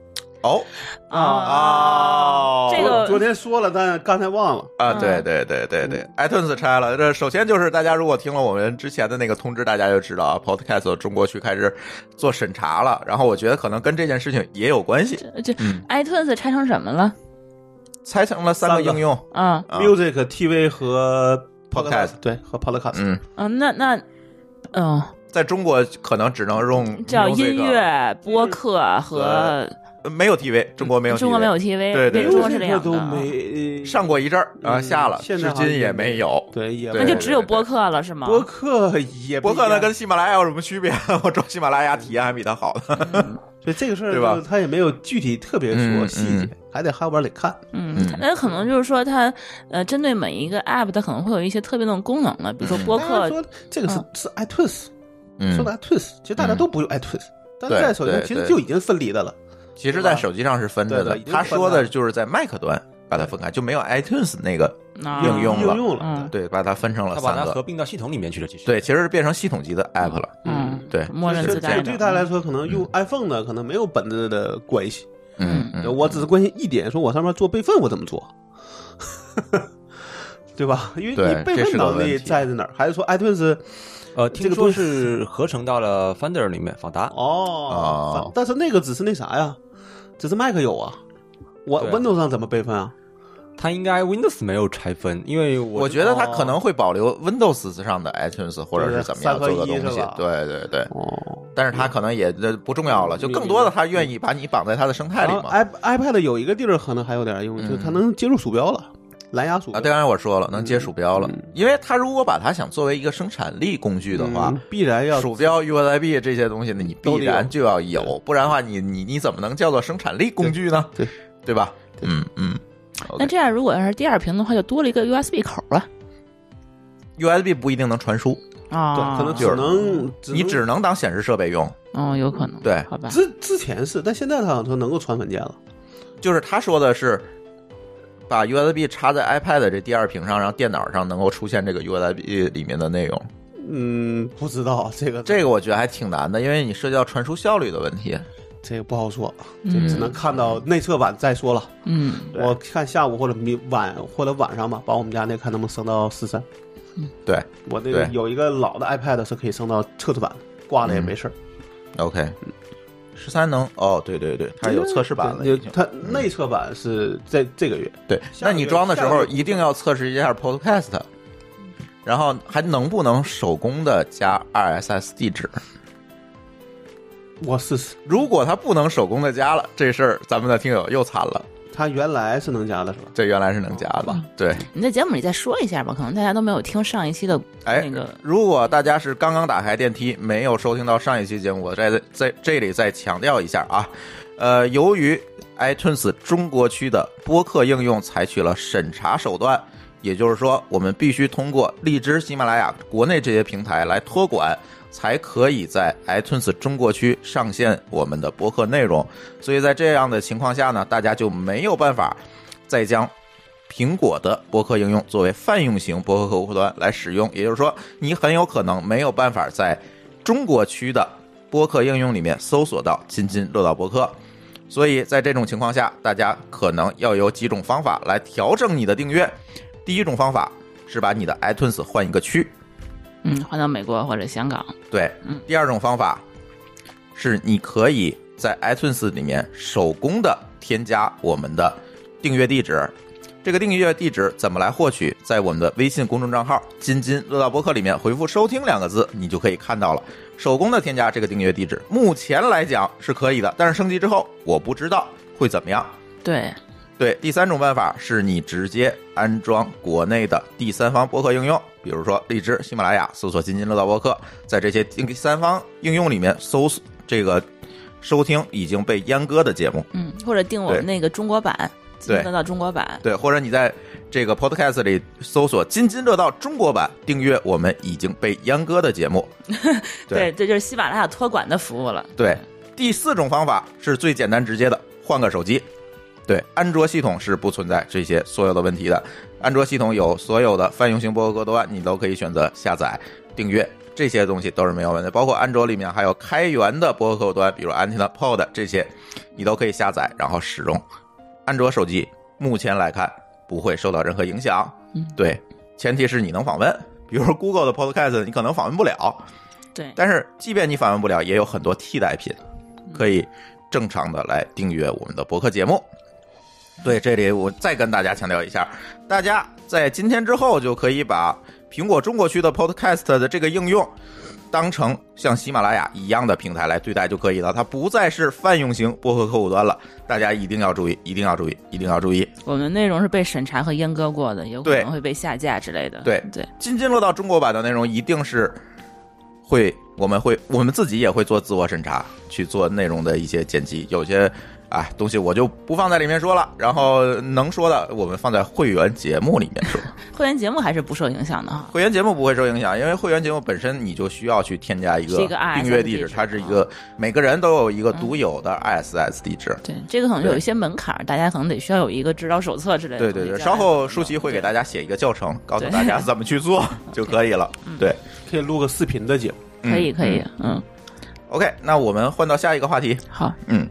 哦啊，这个昨天说了，但刚才忘了啊。对对对对对，iTunes 拆了。这首先就是大家如果听了我们之前的那个通知，大家就知道啊，Podcast 中国区开始做审查了。然后我觉得可能跟这件事情也有关系。这 iTunes 拆成什么了？拆成了三个应用啊，Music、TV 和 Podcast，对，和 Podcast。嗯嗯，那那嗯。在中国可能只能用叫音乐播客和没有 TV，中国没有，中国没有 TV，对对，中国是这样的。上过一阵儿啊，下了，至今也没有。对，也那就只有播客了，是吗？播客也播客，那跟喜马拉雅有什么区别？我装喜马拉雅体验还比它好呢。所以这个事儿对吧？他也没有具体特别说细节，还得后边得看。嗯，那可能就是说，它呃，针对每一个 App，它可能会有一些特别的功能了，比如说播客。说这个是是 iTunes。说的 iTunes，其实大家都不用 iTunes，但是在手机上其实就已经分离的了。其实，在手机上是分着的。他说的就是在 Mac 端把它分开，就没有 iTunes 那个应用了。用了，对，把它分成了三个，合并到系统里面去了。其实，对，其实是变成系统级的 App 了。嗯，对，默认自带的。对他来说，可能用 iPhone 的可能没有本质的关系。嗯，我只是关心一点，说我上面做备份，我怎么做？对吧？因为你备份能力在在哪儿？还是说 iTunes？呃，听说是合成到了 Finder 里面，访达。哦，但是那个只是那啥呀，只是 Mac 有啊，我 Windows 上怎么备份啊？它应该 Windows 没有拆分，因为我觉得它可能会保留 Windows 上的 iTunes 或者是怎么样做的东西，对对对，哦，但是它可能也不重要了，就更多的它愿意把你绑在它的生态里嘛。i iPad 有一个地儿可能还有点用，就它能接入鼠标了。蓝牙鼠标啊，当然我说了，能接鼠标了。因为它如果把它想作为一个生产力工具的话，必然要鼠标、USB 这些东西呢，你必然就要有，不然的话，你你你怎么能叫做生产力工具呢？对对吧？嗯嗯。那这样，如果要是第二屏的话，就多了一个 USB 口了。USB 不一定能传输啊，可能只能你只能当显示设备用。哦，有可能。对，好吧。之之前是，但现在它好像能够传文件了。就是他说的是。把 USB 插在 iPad 这第二屏上，让电脑上能够出现这个 USB 里面的内容。嗯，不知道这个，这个我觉得还挺难的，因为你涉及到传输效率的问题。这个不好说，这只能看到内测版再说了。嗯，我看下午或者明晚或者晚上吧，把我们家那看能不能升到四三。对我那个有一个老的 iPad 是可以升到测试版。挂了也没事儿。OK，十三能哦，对对对，它有测试版了，它内测版是在这个月。对，那你装的时候一定要测试一下 Podcast，然后还能不能手工的加 RSS 地址？我试试。如果它不能手工的加了，这事儿咱们的听友又惨了。它原来是能加的，是吧？这原来是能加的。对，你在节目里再说一下吧，可能大家都没有听上一期的。哎，那个，如果大家是刚刚打开电梯，没有收听到上一期节目，我在在这里再强调一下啊。呃，由于 iTunes 中国区的播客应用采取了审查手段，也就是说，我们必须通过荔枝、喜马拉雅国内这些平台来托管。才可以在 iTunes 中国区上线我们的播客内容，所以在这样的情况下呢，大家就没有办法再将苹果的播客应用作为泛用型播客客户端来使用。也就是说，你很有可能没有办法在中国区的播客应用里面搜索到“津津乐道播客”。所以在这种情况下，大家可能要有几种方法来调整你的订阅。第一种方法是把你的 iTunes 换一个区。嗯，换到美国或者香港。对，嗯。第二种方法是，你可以在 iTunes 里面手工的添加我们的订阅地址。这个订阅地址怎么来获取？在我们的微信公众账号“津津乐道播客”里面回复“收听”两个字，你就可以看到了。手工的添加这个订阅地址，目前来讲是可以的，但是升级之后，我不知道会怎么样。对。对，第三种办法是你直接安装国内的第三方播客应用，比如说荔枝、喜马拉雅，搜索“津津乐道播客”，在这些第三方应用里面搜索这个收听已经被阉割的节目，嗯，或者订我们那个中国版“津津乐道中国版”，对，或者你在这个 Podcast 里搜索“津津乐道中国版”，订阅我们已经被阉割的节目，对，这就是喜马拉雅托管的服务了。对，第四种方法是最简单直接的，换个手机。对，安卓系统是不存在这些所有的问题的。安卓系统有所有的泛用型博客客户端，你都可以选择下载、订阅，这些东西都是没有问题。包括安卓里面还有开源的博客客户端，比如 AntennaPod 这些，你都可以下载然后使用。安卓手机目前来看不会受到任何影响。嗯，对，前提是你能访问，比如说 Google 的 Podcast 你可能访问不了。对，但是即便你访问不了，也有很多替代品可以正常的来订阅我们的博客节目。对，这里我再跟大家强调一下，大家在今天之后就可以把苹果中国区的 Podcast 的这个应用当成像喜马拉雅一样的平台来对待就可以了，它不再是泛用型播客客户端了。大家一定要注意，一定要注意，一定要注意。我们内容是被审查和阉割过的，有可能会被下架之类的。对对，津津乐道中国版的内容一定是会，我们会，我们自己也会做自我审查，去做内容的一些剪辑，有些。啊，东西我就不放在里面说了，然后能说的我们放在会员节目里面说。会员节目还是不受影响的哈。会员节目不会受影响，因为会员节目本身你就需要去添加一个订阅地址，它是一个每个人都有一个独有的 ISS 地址。对，这个可能有一些门槛，大家可能得需要有一个指导手册之类的。对对对，稍后舒淇会给大家写一个教程，告诉大家怎么去做 就可以了。对，可以录个视频的节目。可以可以，嗯。OK，那我们换到下一个话题。好，嗯。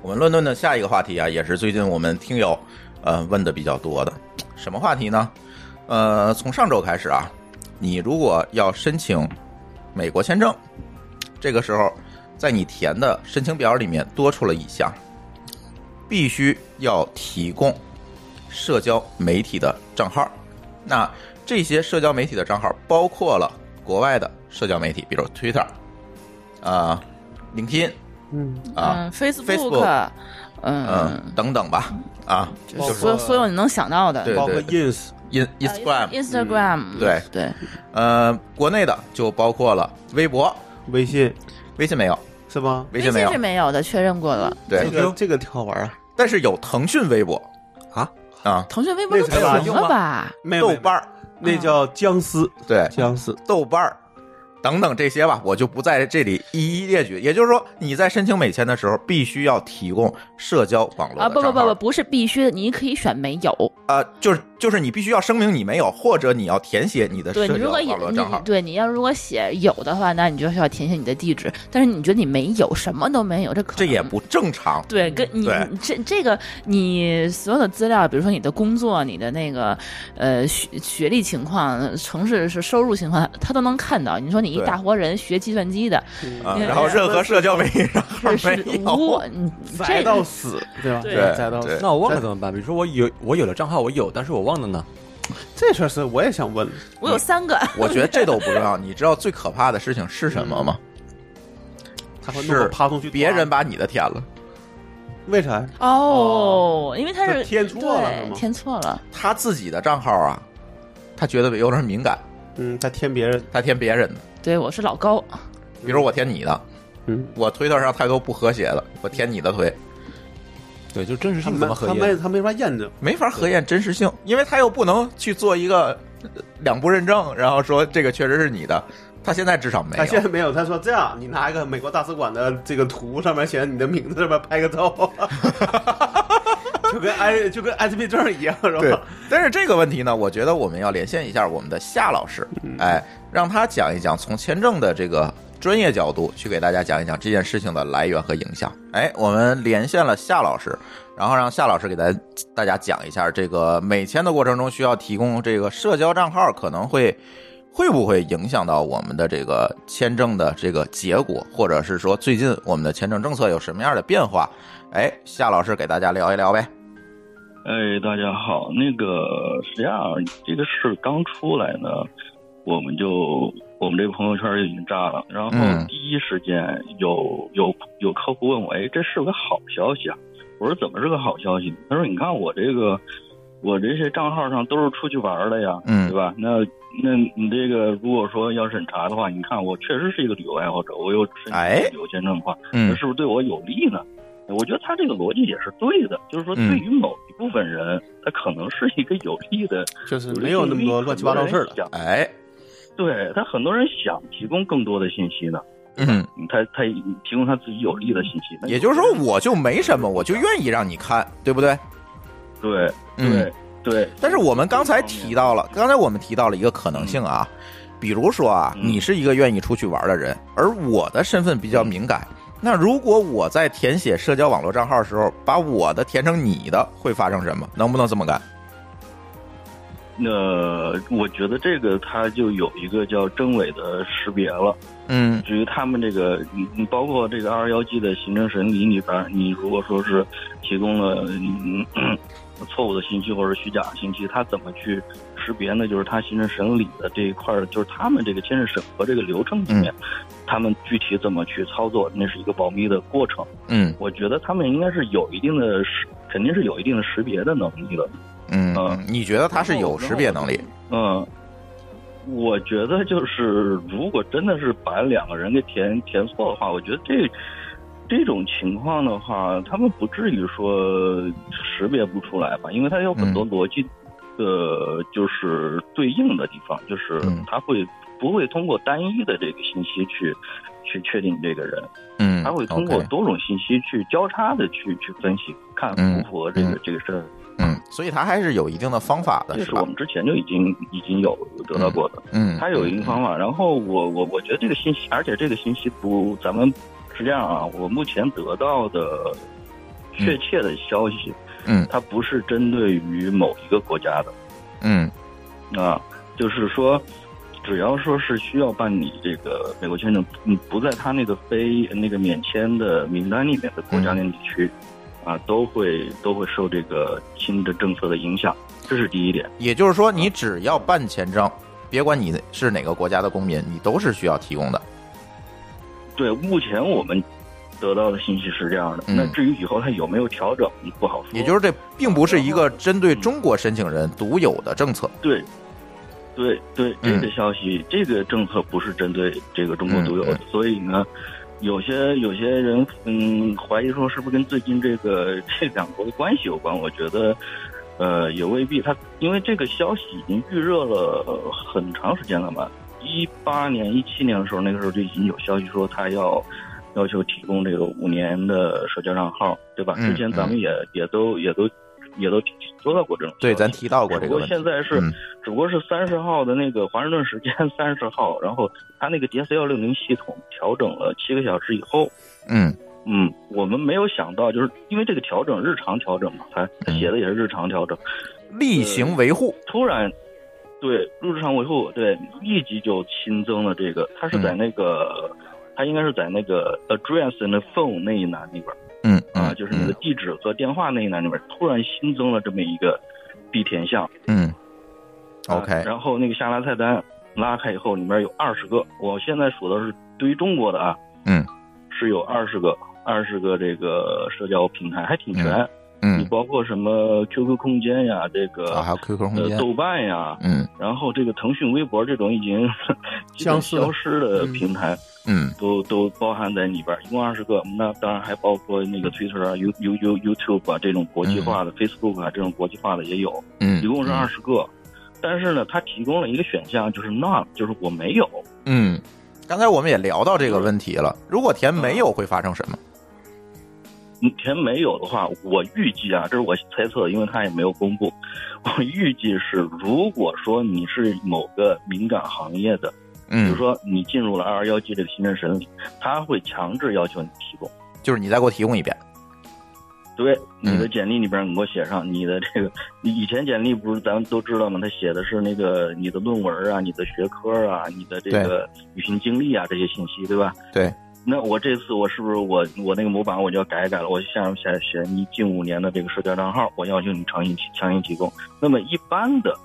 我们论论的下一个话题啊，也是最近我们听友呃问的比较多的，什么话题呢？呃，从上周开始啊，你如果要申请美国签证，这个时候在你填的申请表里面多出了一项，必须要提供社交媒体的账号。那这些社交媒体的账号包括了国外的社交媒体，比如 Twitter 啊、LinkedIn。嗯。啊，Facebook，嗯。等等吧，啊，所所有你能想到的，包括 Ins、In Instagram、Instagram，对。对，呃，国内的就包括了微博、微信，微信没有。是吗？微信没有。是没有的，确认过了。对，这个这个挺好玩啊，但是有腾讯微博。啊？啊，腾讯微博都停了吧？豆瓣儿那叫姜丝，对，姜丝，豆瓣儿。等等这些吧，我就不在这里一一列举。也就是说，你在申请美签的时候，必须要提供社交网络啊，不不不不，不是必须的，你可以选没有啊，就是就是你必须要声明你没有，或者你要填写你的对社交你如果有网络账号你。对你要如果写有的话，那你就需要填写你的地址。但是你觉得你没有，什么都没有，这可这也不正常。对，跟你这这个你所有的资料，比如说你的工作、你的那个呃学学历情况、城市是收入情况，他都能看到。你说你一大活人学计算机的，然后任何社交媒体账号是是没有。无你栽这到死，对吧？对对栽到死。那我忘了怎么办？比如说我有我有了账号，我有，但是我忘了呢。这事儿是我也想问，我有三个，我觉得这都不重要。你知道最可怕的事情是什么吗？他会弄个是爬虫去别人把你的填了，为啥？哦，因为他是这填错了是吗？填错了，他自己的账号啊，他觉得有点敏感，嗯，他填别人，他填别人的。对我是老高，比如我填你的，嗯，我推特上太多不和谐的，我填你的推，对，就真实性怎么核他没验？他没法验证。没法核验真实性，因为他又不能去做一个呃两步认证，然后说这个确实是你的。他现在至少没有。他现在没有，他说这样，你拿一个美国大使馆的这个图，上面写你的名字，上面拍个照，就跟艾就跟艾滋病证一样，是对吧？，但是这个问题呢，我觉得我们要连线一下我们的夏老师，哎，让他讲一讲从签证的这个专业角度去给大家讲一讲这件事情的来源和影响。哎，我们连线了夏老师，然后让夏老师给大大家讲一下这个美签的过程中需要提供这个社交账号，可能会会不会影响到我们的这个签证的这个结果，或者是说最近我们的签证政策有什么样的变化？哎，夏老师给大家聊一聊呗。哎，大家好，那个是这样，这个事刚出来呢，我们就我们这个朋友圈就已经炸了，然后嗯第一时间有有有客户问我，哎，这是个好消息啊？我说怎么是个好消息？他说你看我这个我这些账号上都是出去玩的呀，嗯对吧？那那你这个如果说要审查的话，你看我确实是一个旅游爱好者，我又申哎请旅游签证的话，嗯那是不是对我有利呢？我觉得他这个逻辑也是对的，就是说嗯对于某一部分人，他可能是一个有利的，就是没有那么多乱七八糟事儿了。想哎，对他很多人想提供更多的信息呢，嗯。他他提供他自己有利的信息，也就是说，我就没什么，我就愿意让你看，对不对？对嗯对对，但是我们刚才提到了，刚才我们提到了一个可能性啊，比如说啊，嗯你是一个愿意出去玩的人，而我的身份比较敏感，那如果我在填写社交网络账号的时候，把我的填成你的，会发生什么？能不能这么干？那我觉得这个它就有一个叫真伪的识别了。嗯至于他们这个，你你包括这个二幺 G 的行政审理里边，你如果说是提供了嗯错误的信息或者虚假信息，他怎么去识别呢？就是他行政审理的这一块儿，就是他们这个签证审核这个流程里面，他们具体怎么去操作，那是一个保密的过程。嗯我觉得他们应该是有一定的识，肯定是有一定的识别的能力的。嗯嗯，你觉得他是有识别能力？嗯，我觉得就是，如果真的是把两个人给填填错的话，我觉得这这种情况的话，他们不至于说识别不出来吧，因为它有很多逻辑的，就是对应的地方，就是嗯他会不会通过单一的这个信息去去确定这个人，嗯，他会通过多种信息去交叉的去去分析，看符不符合这个、嗯这个事儿。嗯，所以他还是有一定的方法的，这是我？们之前就已经已经有得到过的。嗯，它有一个方法，然后我我我觉得这个信息，而且这个信息不，咱们是这样啊，我目前得到的确切的消息，嗯它不是针对于某一个国家的嗯啊，就是说，只要说是需要办理这个美国签证，嗯，不在他那个非那个免签的名单里面的国家跟地区。啊，都会都会受这个新的政策的影响，这是第一点。也就是说，你只要办签证，别管你是哪个国家的公民，你都是需要提供的。对，目前我们得到的信息是这样的。嗯那至于以后它有没有调整，不好说。也就是这并不是一个针对中国申请人独有的政策。对，对对，嗯这个消息，这个政策不是针对这个中国独有的，嗯所以呢，有些有些人嗯怀疑说是不是跟最近这个 这两国的关系有关？我觉得。呃，也未必。他因为这个消息已经预热了很长时间了嘛，一八年、一七年的时候，那个时候就已经有消息说他要要求提供这个五年的社交账号，对吧？嗯之前咱们也也都也都也都说到过这种。对，咱提到过这个。不过现在是，只不过是三十号的那个华盛顿时间三十号，然后它那个 DS 幺六零系统调整了七个小时以后，嗯嗯，我们没有想到，就是因为这个调整日常调整嘛，它它写的也是日常调整，例行维护，突然。对，日常维护对，立即就新增了这个，它是在那个，它应该是在那个 address and phone 那一栏里边，嗯啊，就是那个地址和电话那一栏里面，突然新增了这么一个必填项，嗯，OK，然后那个下拉菜单拉开以后，里面有二十个，我现在数的是对于中国的啊，嗯，是有二十个，二十个这个社交平台还挺全。嗯，你包括什么 QQ 空间呀，这个啊，还有 QQ 空间、豆瓣呀，嗯，然后这个腾讯微博这种已经 消消失的平台，嗯，都都包含在里边，一共二十个。那当然还包括那个 Twitter 啊、You You You YouTube 啊这种国际化的，Facebook 啊这种国际化的也有，嗯，一共是二十个。但是呢，它提供了一个选项，就是 None，就是我没有。嗯，刚才我们也聊到这个问题了，如果填没有会发生什么？填没有的话，我预计啊，这是我猜测，因为他也没有公布。我预计是，如果说你是某个敏感行业的，嗯，比如说你进入了二二幺 G 这个行政审理，他会强制要求你提供，就是你再给我提供一遍。对，你的简历里边你给我写上你的这个，你以前简历不是咱们都知道吗？他写的是那个你的论文啊、你的学科啊、你的这个旅行经历啊这些信息，对吧？对。那我这次我是不是我我那个模板我就要改一改了？我下面写写你近五年的这个社交账号，我要求你强行强行提供。那么一般的，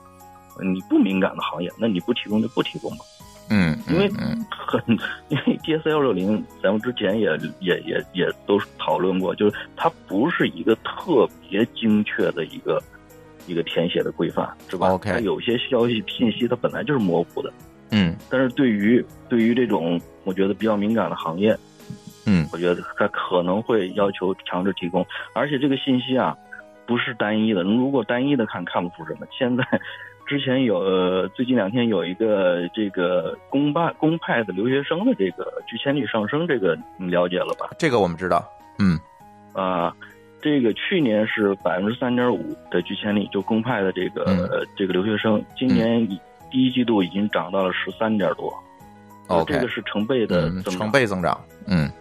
你不敏感的行业，那你不提供就不提供吧。嗯，因为很 因为 D S 幺六零，咱们之前也也也也都讨论过，就是它不是一个特别精确的一个一个填写的规范，是吧？OK，它有些消息信息它本来就是模糊的。嗯，但是对于对于这种我觉得比较敏感的行业，嗯，我觉得它可能会要求强制提供，而且这个信息啊不是单一的，如果单一的看看不出什么。现在之前有最近两天有一个这个公办公派的留学生的这个拒签率上升，这个你了解了吧？这个我们知道，嗯。啊，这个去年是百分之三点五的拒签率，就公派的这个这个留学生，今年以。第一季度已经涨到了十三点多，OK，这个是成倍的增成倍增长，嗯，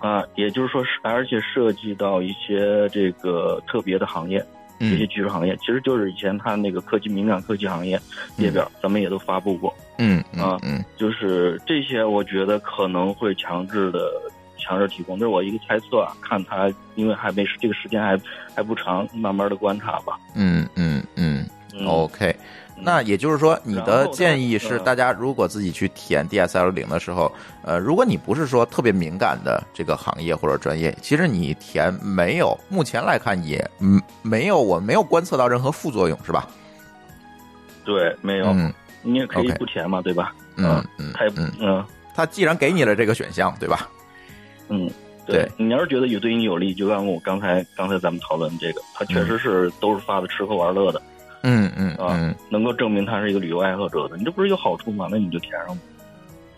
啊，也就是说是，而且涉及到一些这个特别的行业，一些技术行业，其实就是以前他那个科技敏感科技行业列表，咱们也都发布过，嗯啊，嗯，就是这些，我觉得可能会强制的强制提供，这是我一个猜测啊，看他因为还没这个时间还还不长，慢慢的观察吧，嗯嗯。嗯，OK。那也就是说，你的建议是，大家如果自己去填 DSL 零的时候，呃，如果你不是说特别敏感的这个行业或者专业，其实你填没有，目前来看也嗯没有，我没有观测到任何副作用，是吧？对，没有，嗯，你也可以不填嘛，对吧？嗯嗯，他嗯嗯，他既然给你了这个选项，对吧？嗯，对，你要是觉得有对你有利，就按我刚才刚才咱们讨论这个，他确实是都是发的吃喝玩乐的。嗯嗯啊，能够证明他是一个旅游爱好者的，你这不是有好处吗？那你就填上吧。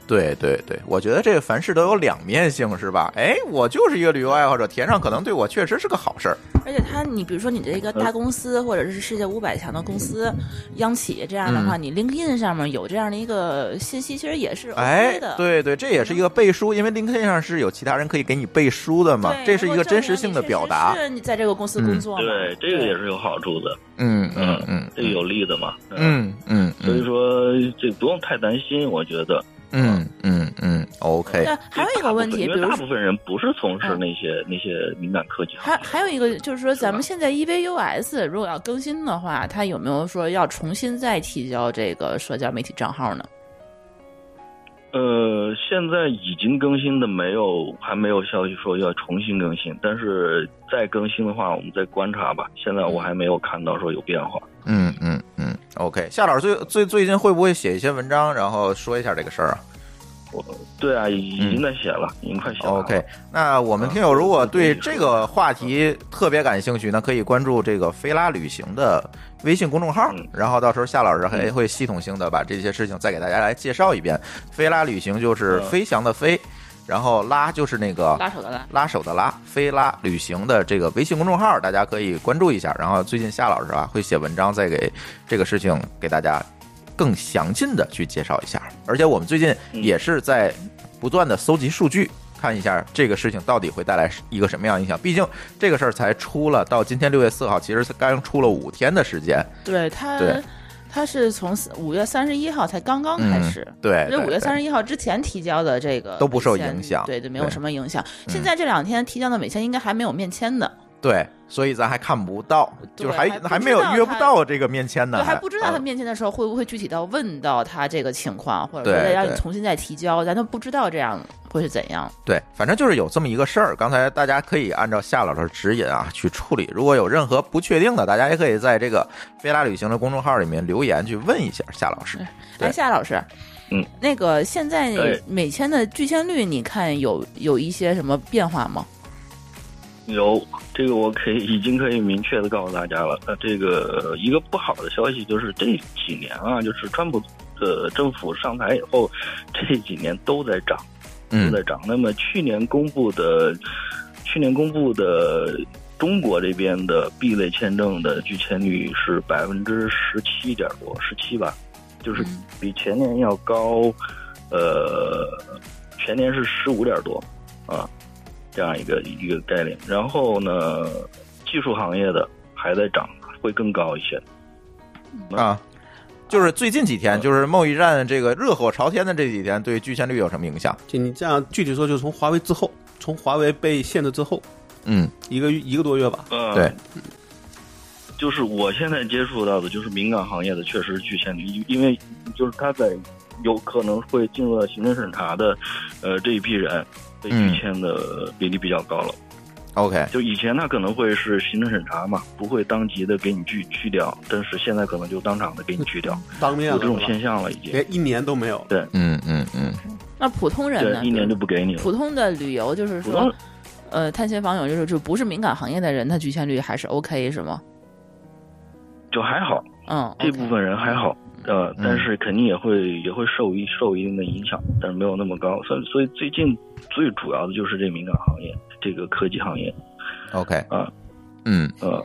对对对，我觉得这个凡事都有两面性，是吧？哎，我就是一个旅游爱好者，填上可能对我确实是个好事儿。而且他，你比如说你这个大公司或者是世界五百强的公司、央企这样的话，你 LinkedIn 上面有这样的一个信息，其实也是 OK 的。对对，这也是一个背书，因为 LinkedIn 上是有其他人可以给你背书的嘛，这是一个真实性的表达。是你在这个公司工作，对，这个也是有好处的。嗯嗯嗯，这个有利的嘛。嗯嗯，所以说这不用太担心，我觉得。嗯嗯嗯，OK。那还有一个问题，比如大部分人不是从事那些那些敏感科技还还有一个就是说，咱们现在 EVUS 如果要更新的话，它有没有说要重新再提交这个社交媒体账号呢？呃，现在已经更新的没有，还没有消息说要重新更新。但是再更新的话，我们再观察吧。现在我还没有看到说有变化。嗯嗯嗯，OK。夏老师最最最近会不会写一些文章，然后说一下这个事儿啊？我对啊，已经在写了，已经快写了。OK，那我们听友如果对这个话题特别感兴趣，那可以关注这个飞拉旅行的微信公众号，然后到时候夏老师还会系统性的把这些事情再给大家来介绍一遍。飞拉旅行就是飞翔的飞，然后拉就是那个拉手的拉，拉手的拉，飞拉旅行的这个微信公众号，大家可以关注一下。然后最近夏老师啊会写文章，再给这个事情给大家更详尽的去介绍一下。而且我们最近也是在不断的搜集数据，看一下这个事情到底会带来一个什么样影响。毕竟这个事儿才出了，到今天六月四号，其实刚出了五天的时间。对他。对。它是从五月三十一号才刚刚开始，对，因为五月三十一号之前提交的这个都不受影响，对对，没有什么影响。现在这两天提交的美签应该还没有面签的，对，所以咱还看不到，就是还还没有约不到这个面签呢，还不知道他面签的时候会不会具体到问到他这个情况，或者说再让你重新再提交，咱都不知道这样。会是怎样？对，反正就是有这么一个事儿。刚才大家可以按照夏老师指引啊去处理。如果有任何不确定的，大家也可以在这个飞拉旅行的公众号里面留言去问一下夏老师。哎，夏老师，嗯，那个现在美签的拒签率，你看有有一些什么变化吗？有，这个我可以已经可以明确的告诉大家了。呃，这个一个不好的消息就是这几年啊，就是川普的政府上台以后，这几年都在涨。都在涨。那么去年公布的，去年公布的中国这边的 B 类签证的拒签率是百分之十七点多，十七吧，就是比前年要高，呃，全年是十五点多啊，这样一个一个概念。然后呢，技术行业的还在涨，会更高一些啊。就是最近几天，就是贸易战这个热火朝天的这几天，对拒签率有什么影响？就你这样具体说，就从华为之后，从华为被限制之后，嗯，一个一个多月吧。嗯，对。就是我现在接触到的，就是敏感行业的，确实拒签率，因为就是他在有可能会进入到行政审查的，呃，这一批人被拒签的比例比较高了。OK，就以前他可能会是行政审查嘛，不会当即的给你拒去掉，但是现在可能就当场的给你去掉，当面有这种现象了，已经连一年都没有。对，嗯嗯嗯。那普通人呢？一年就不给你了。普通的旅游就是说，呃，探亲访友就是就不是敏感行业的人，他拒签率还是 OK 是吗？就还好，嗯，这部分人还好，呃，但是肯定也会也会受一受一定的影响，但是没有那么高。所以所以最近最主要的就是这敏感行业。这个科技行业，OK，啊，嗯，呃，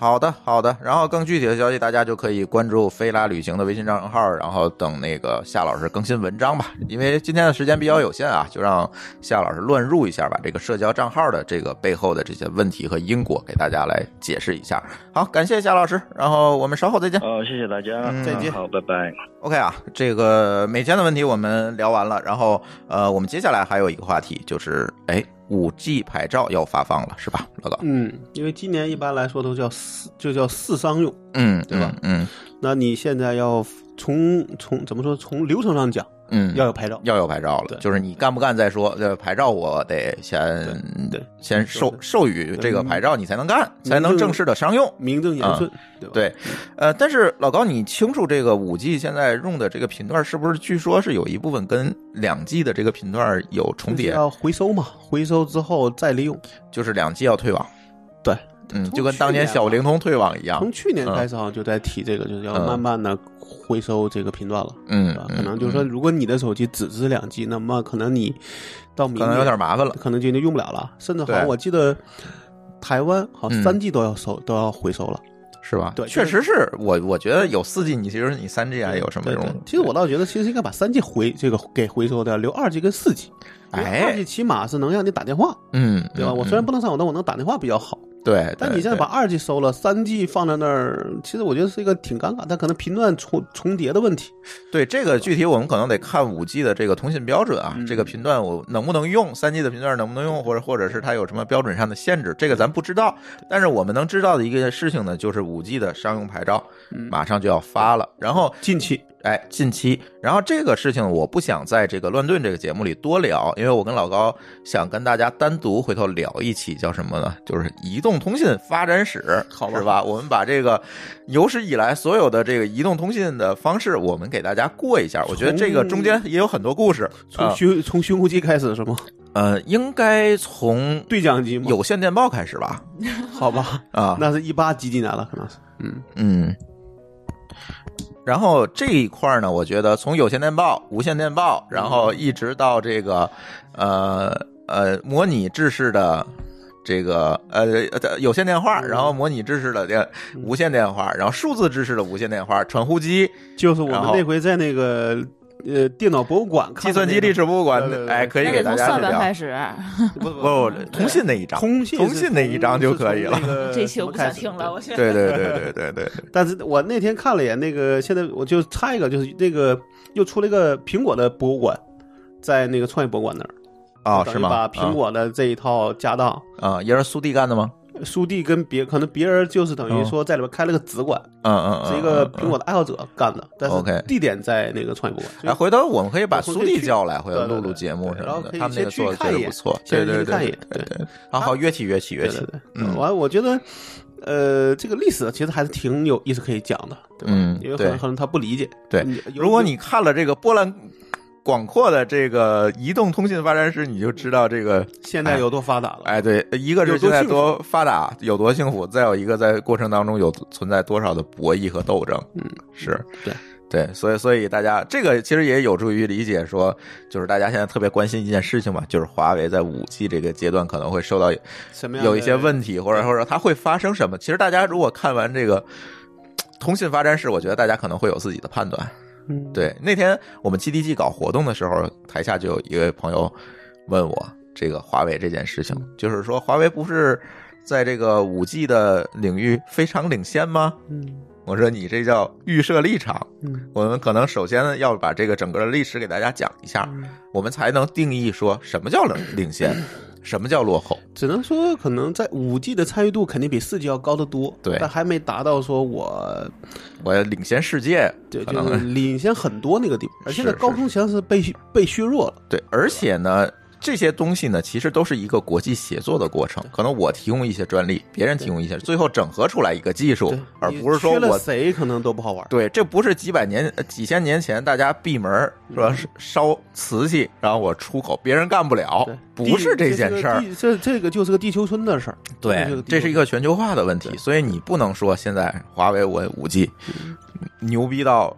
好的，好的。然后更具体的消息，大家就可以关注飞拉旅行的微信账号，然后等那个夏老师更新文章吧。因为今天的时间比较有限啊，就让夏老师乱入一下，把这个社交账号的这个背后的这些问题和因果给大家来解释一下。好，感谢夏老师，然后我们稍后再见。哦，谢谢大家，再见，好，拜拜。OK 啊，这个每天的问题我们聊完了，然后呃，我们接下来还有一个话题就是，哎。五 G 牌照要发放了，是吧，老高？嗯，因为今年一般来说都叫四，就叫四商用，嗯，对吧？嗯，那你现在要从从怎么说？从流程上讲。嗯，要有牌照，要有牌照了。就是你干不干再说，这牌照我得先对先授授予这个牌照，你才能干，才能正式的商用，名正言顺，对吧？对，呃，但是老高，你清楚这个五 G 现在用的这个频段是不是？据说是有一部分跟两 G 的这个频段有重叠，要回收嘛？回收之后再利用，就是两 G 要退网。对。嗯，就跟当年小灵通退网一样。从去年开始好像就在提这个，就是要慢慢的回收这个频段了。嗯，可能就是说，如果你的手机只值两 G，那么可能你到明可能有点麻烦了，可能就就用不了了。甚至好像我记得台湾好像三 G 都要收都要回收了，是吧？对，确实是我我觉得有四 G，你其实你三 G 还有什么用？其实我倒觉得，其实应该把三 G 回这个给回收掉，留二 G 跟四 G。哎，二 G 起码是能让你打电话，嗯，对吧？我虽然不能上网，但我能打电话比较好。对，但你现在把二 G 收了，三 G 放在那儿，其实我觉得是一个挺尴尬，但可能频段重重叠的问题。对这个具体我们可能得看五 G 的这个通信标准啊，这个频段我能不能用，三 G 的频段能不能用，或者或者是它有什么标准上的限制，这个咱不知道。但是我们能知道的一个事情呢，就是五 G 的商用牌照马上就要发了，然后近期。哎，近期，然后这个事情我不想在这个乱炖这个节目里多聊，因为我跟老高想跟大家单独回头聊一期，叫什么呢？就是移动通信发展史，是吧？我们把这个有史以来所有的这个移动通信的方式，我们给大家过一下。我觉得这个中间也有很多故事，从寻从寻呼机开始是吗？呃，应该从对讲机、有线电报开始吧？好吧，啊，那是一八几几年了，可能是，嗯嗯。然后这一块呢，我觉得从有线电报、无线电报，然后一直到这个呃呃模拟制式的。这个呃有线电话，然后模拟制式的电无线电话，然后数字制式的无线电话，传呼机，就是我们那回在那个呃电脑博物馆、计算机历史博物馆，哎，可以给大家从算盘开始，不不，通信那一张，通信通信那一张就可以了。这期我不想听了，我现在对对对对对对。但是我那天看了一眼那个，现在我就插一个，就是那个又出了一个苹果的博物馆，在那个创业博物馆那儿。啊，是吗？把苹果的这一套家当啊，也是苏弟干的吗？苏弟跟别可能别人就是等于说在里边开了个子馆，嗯嗯，是一个苹果的爱好者干的，但是地点在那个创意博物馆。哎，回头我们可以把苏弟叫来，回头录录节目什么的，他们那个做的确实不错。对对对，对对。好好约起约起约起。嗯，完，我觉得，呃，这个历史其实还是挺有意思可以讲的，对吧？嗯，因为很可能他不理解。对，如果你看了这个波兰。广阔的这个移动通信发展史，你就知道这个现在有多发达了。哎，对，一个是现在多发达，有多幸福；再有一个在过程当中有存在多少的博弈和斗争。嗯，是对对，所以所以大家这个其实也有助于理解，说就是大家现在特别关心一件事情嘛，就是华为在五 G 这个阶段可能会受到什么有一些问题，或者或者它会发生什么。其实大家如果看完这个通信发展史，我觉得大家可能会有自己的判断。对，那天我们 GDG 搞活动的时候，台下就有一位朋友问我这个华为这件事情，就是说华为不是在这个五 G 的领域非常领先吗？嗯，我说你这叫预设立场。嗯，我们可能首先要把这个整个的历史给大家讲一下，我们才能定义说什么叫领领先。什么叫落后？只能说可能在五 G 的参与度肯定比四 G 要高得多，对，但还没达到说我我要领先世界，对，就是领先很多那个地步。而现在高通实际上是被被削弱了，对，而且呢。这些东西呢，其实都是一个国际协作的过程。可能我提供一些专利，别人提供一些，最后整合出来一个技术，而不是说我谁可能都不好玩。对，这不是几百年、几千年前大家闭门说烧瓷器，然后我出口，别人干不了，不是这件事儿。这这个就是个地球村的事儿。对，这是一个全球化的问题，所以你不能说现在华为我五 G 牛逼到。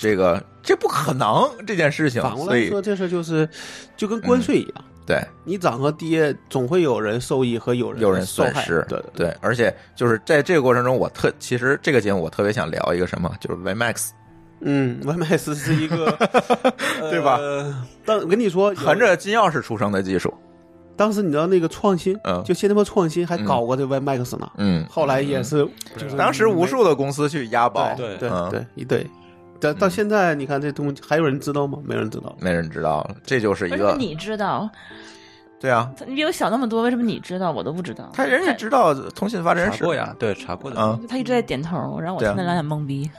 这个这不可能这件事情，反过来说，这事就是就跟关税一样，对你涨和跌，总会有人受益和有人有人损失，对对。而且就是在这个过程中，我特其实这个节目我特别想聊一个什么，就是 VMAX，嗯，VMAX 是一个 对吧？但我跟你说，含着金钥匙出生的技术，当时你知道那个创新，嗯，就新加坡创新还搞过这 VMAX 呢，嗯，后来也是，就是当时无数的公司去押宝，对对对一对。到到现在，你看这东西还有人知道吗？没人知道，没人知道了。这就是一个你知道，对啊，你比我小那么多，为什么你知道，我都不知道？他人家知道通信发展史过呀，对，查过的啊。他一直在点头，让我听得两眼懵逼。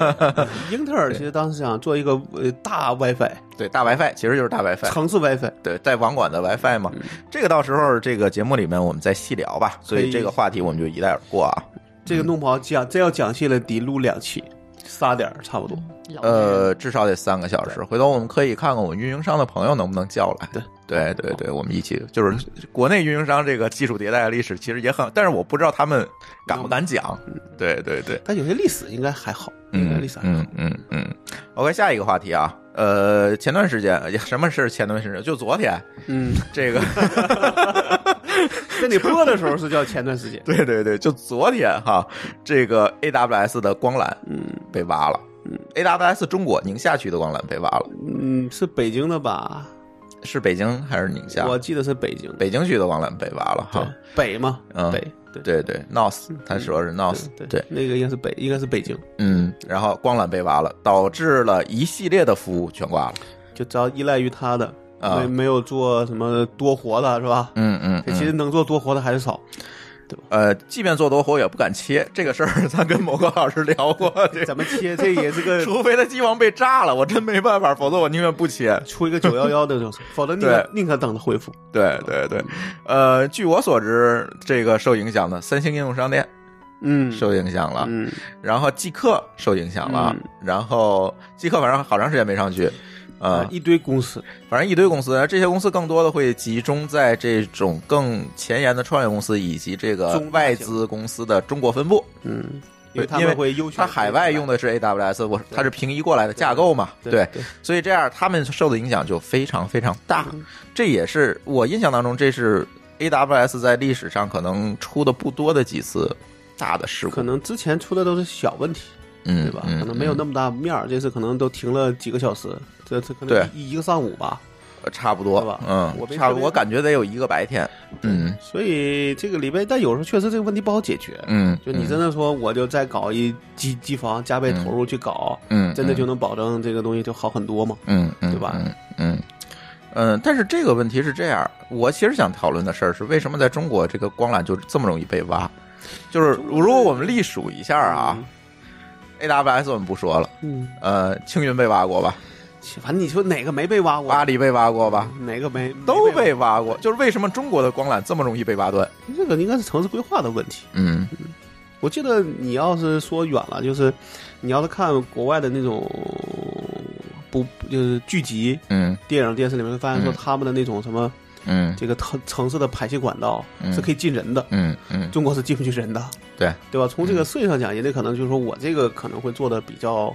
英特尔其实当时想做一个呃大 WiFi，对，大 WiFi 其实就是大 WiFi，城市 WiFi，对，带网管的 WiFi 嘛。这个到时候这个节目里面我们再细聊吧。所以这个话题我们就一带而过啊。这个弄不好讲，真要讲细了，得录两期。仨点儿差不多，呃，至少得三个小时。回头我们可以看看我们运营商的朋友能不能叫来。对，对，对，对，我们一起就是国内运营商这个技术迭代的历史其实也很，但是我不知道他们敢不敢讲。对，对，对。但有些历史应该还好，嗯，历史还好。嗯嗯。OK，下一个话题啊，呃，前段时间 什么是前段时间？就昨天，嗯，这个。跟你播的时候是叫前段时间，对对对，就昨天哈，这个 AWS 的光缆嗯被挖了，嗯，AWS 中国宁夏区的光缆被挖了，嗯，是北京的吧？是北京还是宁夏？我记得是北京，北京区的光缆被挖了哈，北嘛，嗯，北，对。对对，NOS，他说是 NOS，对，那个应该是北，应该是北京，嗯，然后光缆被挖了，导致了一系列的服务全挂了，就只要依赖于他的。没没有做什么多活的，是吧？嗯嗯，其实能做多活的还是少，对吧？呃，即便做多活也不敢切 这个事儿，咱跟某个老师聊过，怎么切？这也是个，除非他机房被炸了，我真没办法，否则我宁愿不切，出一个九幺幺的就是，否则宁可宁可等着恢复。对对对，呃，据我所知，这个受影响的三星应用商店，嗯，受影响了，嗯，然后即刻受影响了，然后即刻反正好长时间没上去。呃，一堆公司，反正一堆公司，这些公司更多的会集中在这种更前沿的创业公司以及这个外资公司的中国分部。嗯，因为他们会优他海外用的是 AWS，我它是平移过来的架构嘛，对，所以这样他们受的影响就非常非常大。这也是我印象当中，这是 AWS 在历史上可能出的不多的几次大的事故。可能之前出的都是小问题，嗯，对吧？可能没有那么大面儿，这次可能都停了几个小时，这这可能一一个上午吧。差不多吧，嗯，我差不多，我感觉得有一个白天，嗯，所以这个里边，但有时候确实这个问题不好解决，嗯，就你真的说，我就再搞一机机房，加倍投入去搞，嗯，真的就能保证这个东西就好很多吗？嗯，对吧？嗯嗯嗯，但是这个问题是这样，我其实想讨论的事儿是，为什么在中国这个光缆就这么容易被挖？就是如果我们隶属一下啊，AWS 我们不说了，嗯，呃，青云被挖过吧？反正你说哪个没被挖过？阿里被挖过吧？哪个没都被挖过？就是为什么中国的光缆这么容易被挖断？这个应该是城市规划的问题。嗯，我记得你要是说远了，就是你要是看国外的那种不就是剧集，嗯，电影电视里面会发现说他们的那种什么，嗯，这个城城市的排气管道是可以进人的，嗯嗯，中国是进不去人的，对对吧？从这个设计上讲，也得可能就是说我这个可能会做的比较。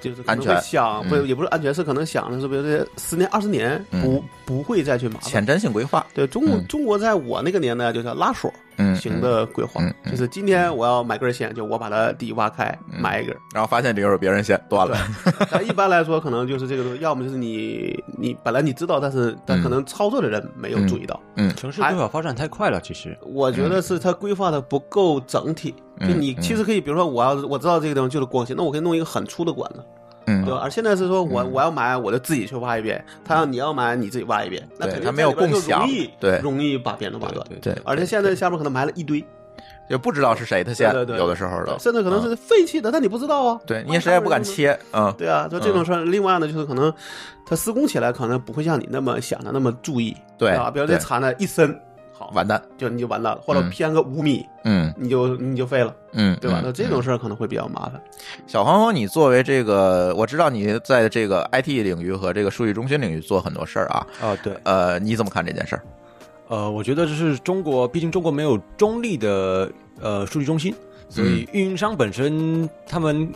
就是安全。想不也不是安全，是可能想的是，比如这十年二十年不不会再去麻烦。前瞻性规划，对中国中国在我那个年代就叫拉锁型的规划，就是今天我要买根线，就我把它地挖开买一根，然后发现里边有别人线断了。但一般来说，可能就是这个东西，要么就是你你本来你知道，但是但可能操作的人没有注意到。嗯，城市规划发展太快了，其实我觉得是它规划的不够整体。就你其实可以，比如说我要我知道这个地方就是光纤，那我可以弄一个很粗的管子，嗯，对吧？而现在是说我我要买，我就自己去挖一遍；他要你要买，你自己挖一遍。那肯定他没有共享，对，容易把别人挖断。对，而且现在下面可能埋了一堆，也不知道是谁的线，有的时候的，甚至可能是废弃的，但你不知道啊。对，你也谁也不敢切，嗯，对啊，就这种事儿。另外呢，就是可能他施工起来可能不会像你那么想的那么注意，对啊，比如这铲子一伸。好，完蛋，就你就完蛋了，或者偏个五米，嗯，你就你就废了，嗯，对吧？那这种事儿可能会比较麻烦。小黄蜂，你作为这个，我知道你在这个 IT 领域和这个数据中心领域做很多事儿啊，啊，对，呃，你怎么看这件事儿？呃，我觉得这是中国，毕竟中国没有中立的呃数据中心，所以运营商本身他们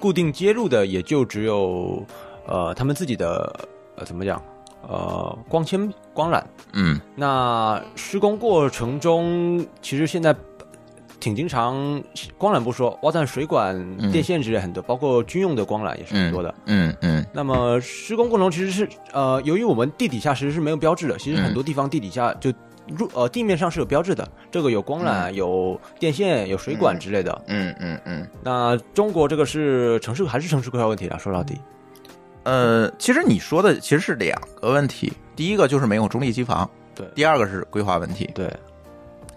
固定接入的也就只有呃他们自己的呃怎么讲？呃，光纤光缆，嗯，那施工过程中，其实现在挺经常，光缆不说，挖断水管、电线之类很多，包括军用的光缆也是很多的，嗯嗯。那么施工过程其实是，呃，由于我们地底下其实是没有标志的，其实很多地方地底下就入呃地面上是有标志的，这个有光缆、有电线、有水管之类的，嗯嗯嗯。那中国这个是城市还是城市规划问题啊？说到底。呃，其实你说的其实是两个问题，第一个就是没有中立机房，对；第二个是规划问题，对，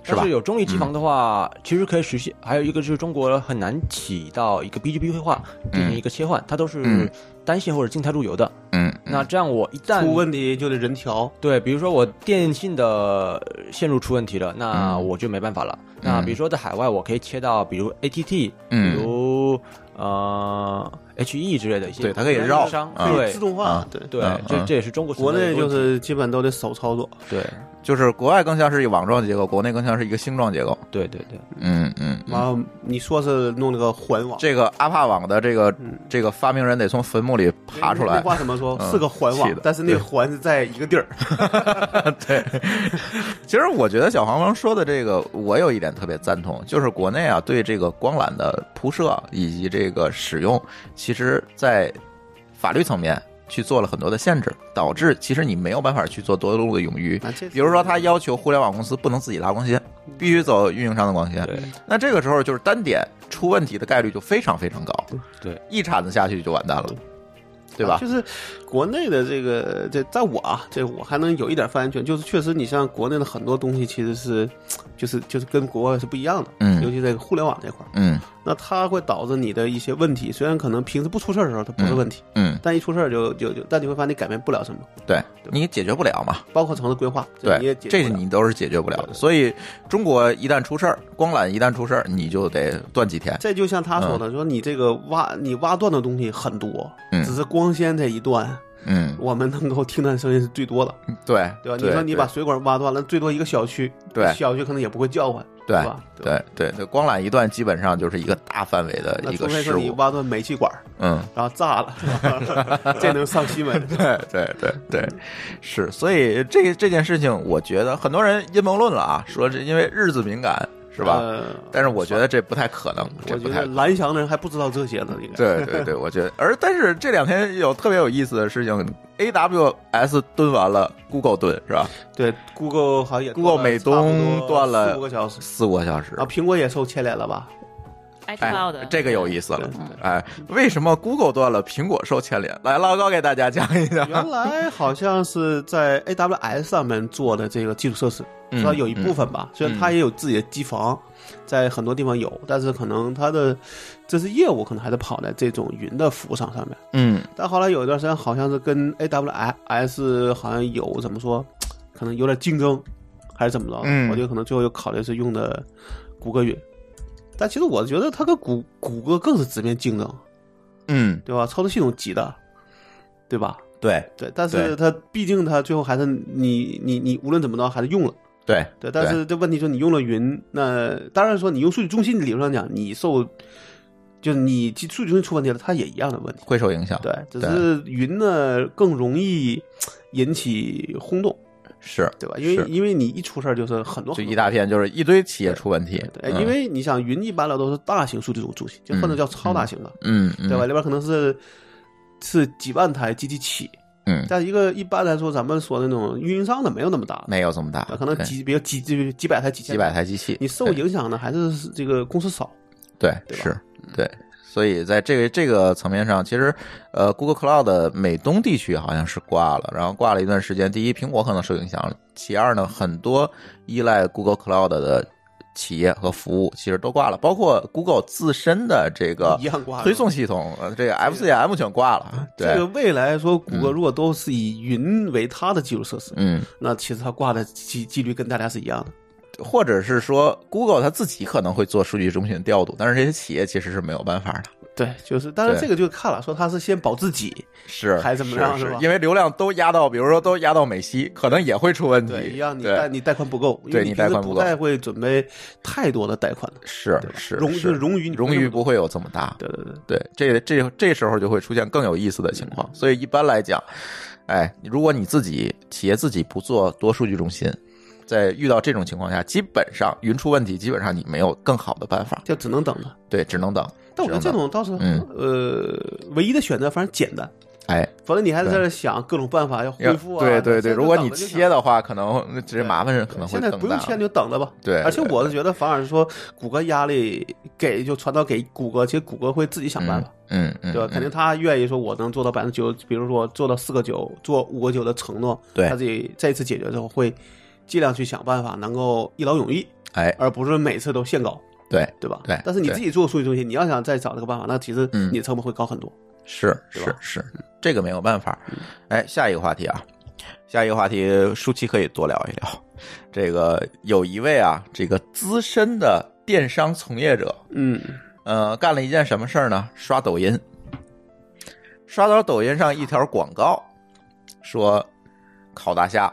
是吧？有中立机房的话，其实可以实现。还有一个就是中国很难起到一个 B G B 规划进行一个切换，它都是单线或者静态路由的。嗯，那这样我一旦出问题就得人调。对，比如说我电信的线路出问题了，那我就没办法了。那比如说在海外，我可以切到比如 ATT，比如呃。H E 之类的一些，对它可以绕，可以自动化，对对，这这也是中国国内就是基本都得手操作，对，就是国外更像是一个网状结构，国内更像是一个星状结构，对对对，嗯嗯。然后，你说是弄那个环网，这个阿帕网的这个这个发明人得从坟墓里爬出来。那话怎么说？是个环网，但是那环是在一个地儿。对，其实我觉得小黄蜂说的这个，我有一点特别赞同，就是国内啊对这个光缆的铺设以及这个使用。其实，在法律层面去做了很多的限制，导致其实你没有办法去做多路的冗余。比如说，他要求互联网公司不能自己拉光纤，必须走运营商的光纤。那这个时候就是单点出问题的概率就非常非常高。对，一铲子下去就完蛋了，对吧？就是国内的这个，这在我啊，这我还能有一点发言权。就是确实，你像国内的很多东西，其实是，就是就是跟国外是不一样的。嗯，尤其在互联网这块儿。嗯。那它会导致你的一些问题，虽然可能平时不出事儿的时候它不是问题，嗯，但一出事儿就就就，但你会发现你改变不了什么，对你解决不了嘛，包括城市规划，对，这你都是解决不了的。所以中国一旦出事儿，光缆一旦出事儿，你就得断几天。这就像他说的，说你这个挖你挖断的东西很多，嗯，只是光纤这一段，嗯，我们能够听到的声音是最多的，对对吧？你说你把水管挖断了，最多一个小区，对小区可能也不会叫唤，对吧？对对对，光缆一断，基本上就是一个大范围的一个事故。你挖断煤气管，嗯，然后炸了，这能上新闻？对对对对，是。所以这这件事情，我觉得很多人阴谋论了啊，说是因为日子敏感。是吧？但是我觉得这不太可能。我觉得蓝翔的人还不知道这些呢。应该对对对，我觉得。而但是这两天有特别有意思的事情，AWS 蹲完了，Google 蹲是吧？对，Google 好像也 Google 美东断了四五个小时，四五个小时。啊，苹果也受牵连了吧？哎，这个有意思了。哎，为什么 Google 断了，苹果受牵连？来，老高给大家讲一讲。原来好像是在 AWS 上面做的这个基础设施。说有一部分吧，虽然它也有自己的机房，在很多地方有，但是可能它的这是业务，可能还是跑在这种云的服务上上面。嗯，但后来有一段时间，好像是跟 AWS 好像有怎么说，可能有点竞争，还是怎么着？嗯，我觉得可能最后又考虑是用的谷歌云。但其实我觉得它跟谷谷歌更是直面竞争，嗯，对吧？操作系统挤的，对吧？对对，但是它毕竟它最后还是你你你无论怎么着还是用了。对对，但是这问题说你用了云，那当然说你用数据中心理论上讲，你受就是你数据中心出问题了，它也一样的问题会受影响。对，只是云呢更容易引起轰动，是对吧？因为因为你一出事儿就是很多就一大片，就是一堆企业出问题。对，因为你想云一般来都是大型数据中心，就或者叫超大型的，嗯，对吧？里边可能是是几万台机器起。嗯，但一个一般来说，咱们说的那种运营商的没有那么大，没有这么大，可能几比如几几几百台、几几百台机器，你受影响的还是这个公司少，对，是，对，所以在这个这个层面上，其实呃，Google Cloud 美东地区好像是挂了，然后挂了一段时间。第一，苹果可能受影响了；其二呢，很多依赖 Google Cloud 的。企业和服务其实都挂了，包括 Google 自身的这个推送系统，这个 FCM 全挂了。这个未来说，谷歌如果都是以云为它的基础设施，嗯，那其实它挂的几几率跟大家是一样的。或者是说，Google 它自己可能会做数据中心的调度，但是这些企业其实是没有办法的。对，就是，但是这个就看了，说他是先保自己，是还是怎么样，是吧？因为流量都压到，比如说都压到美西，可能也会出问题。对，一样，你贷你贷款不够，对你贷款不够，不太会准备太多的贷款的，是是，融就冗余冗余不会有这么大。对对对对，这这这时候就会出现更有意思的情况。所以一般来讲，哎，如果你自己企业自己不做多数据中心。在遇到这种情况下，基本上云出问题，基本上你没有更好的办法，就只能等了。对，只能等。但我觉得这种倒是，呃，唯一的选择反正简单。哎，否则你还在这想各种办法要恢复啊。对对对，如果你切的话，可能这麻烦可能会现在不用切就等着吧。对，而且我是觉得，反而是说，谷歌压力给就传导给谷歌，其实谷歌会自己想办法。嗯嗯，对吧？肯定他愿意说，我能做到百分之九，比如说做到四个九，做五个九的承诺，对他自己再一次解决之后会。尽量去想办法，能够一劳永逸，哎，而不是每次都限高，对对吧？对。但是你自己做数据中心，你要想再找这个办法，那其实你成本会高很多。是是是，这个没有办法。哎，下一个话题啊，下一个话题，舒淇可以多聊一聊。这个有一位啊，这个资深的电商从业者，嗯呃，干了一件什么事儿呢？刷抖音，刷到抖音上一条广告，说烤大虾。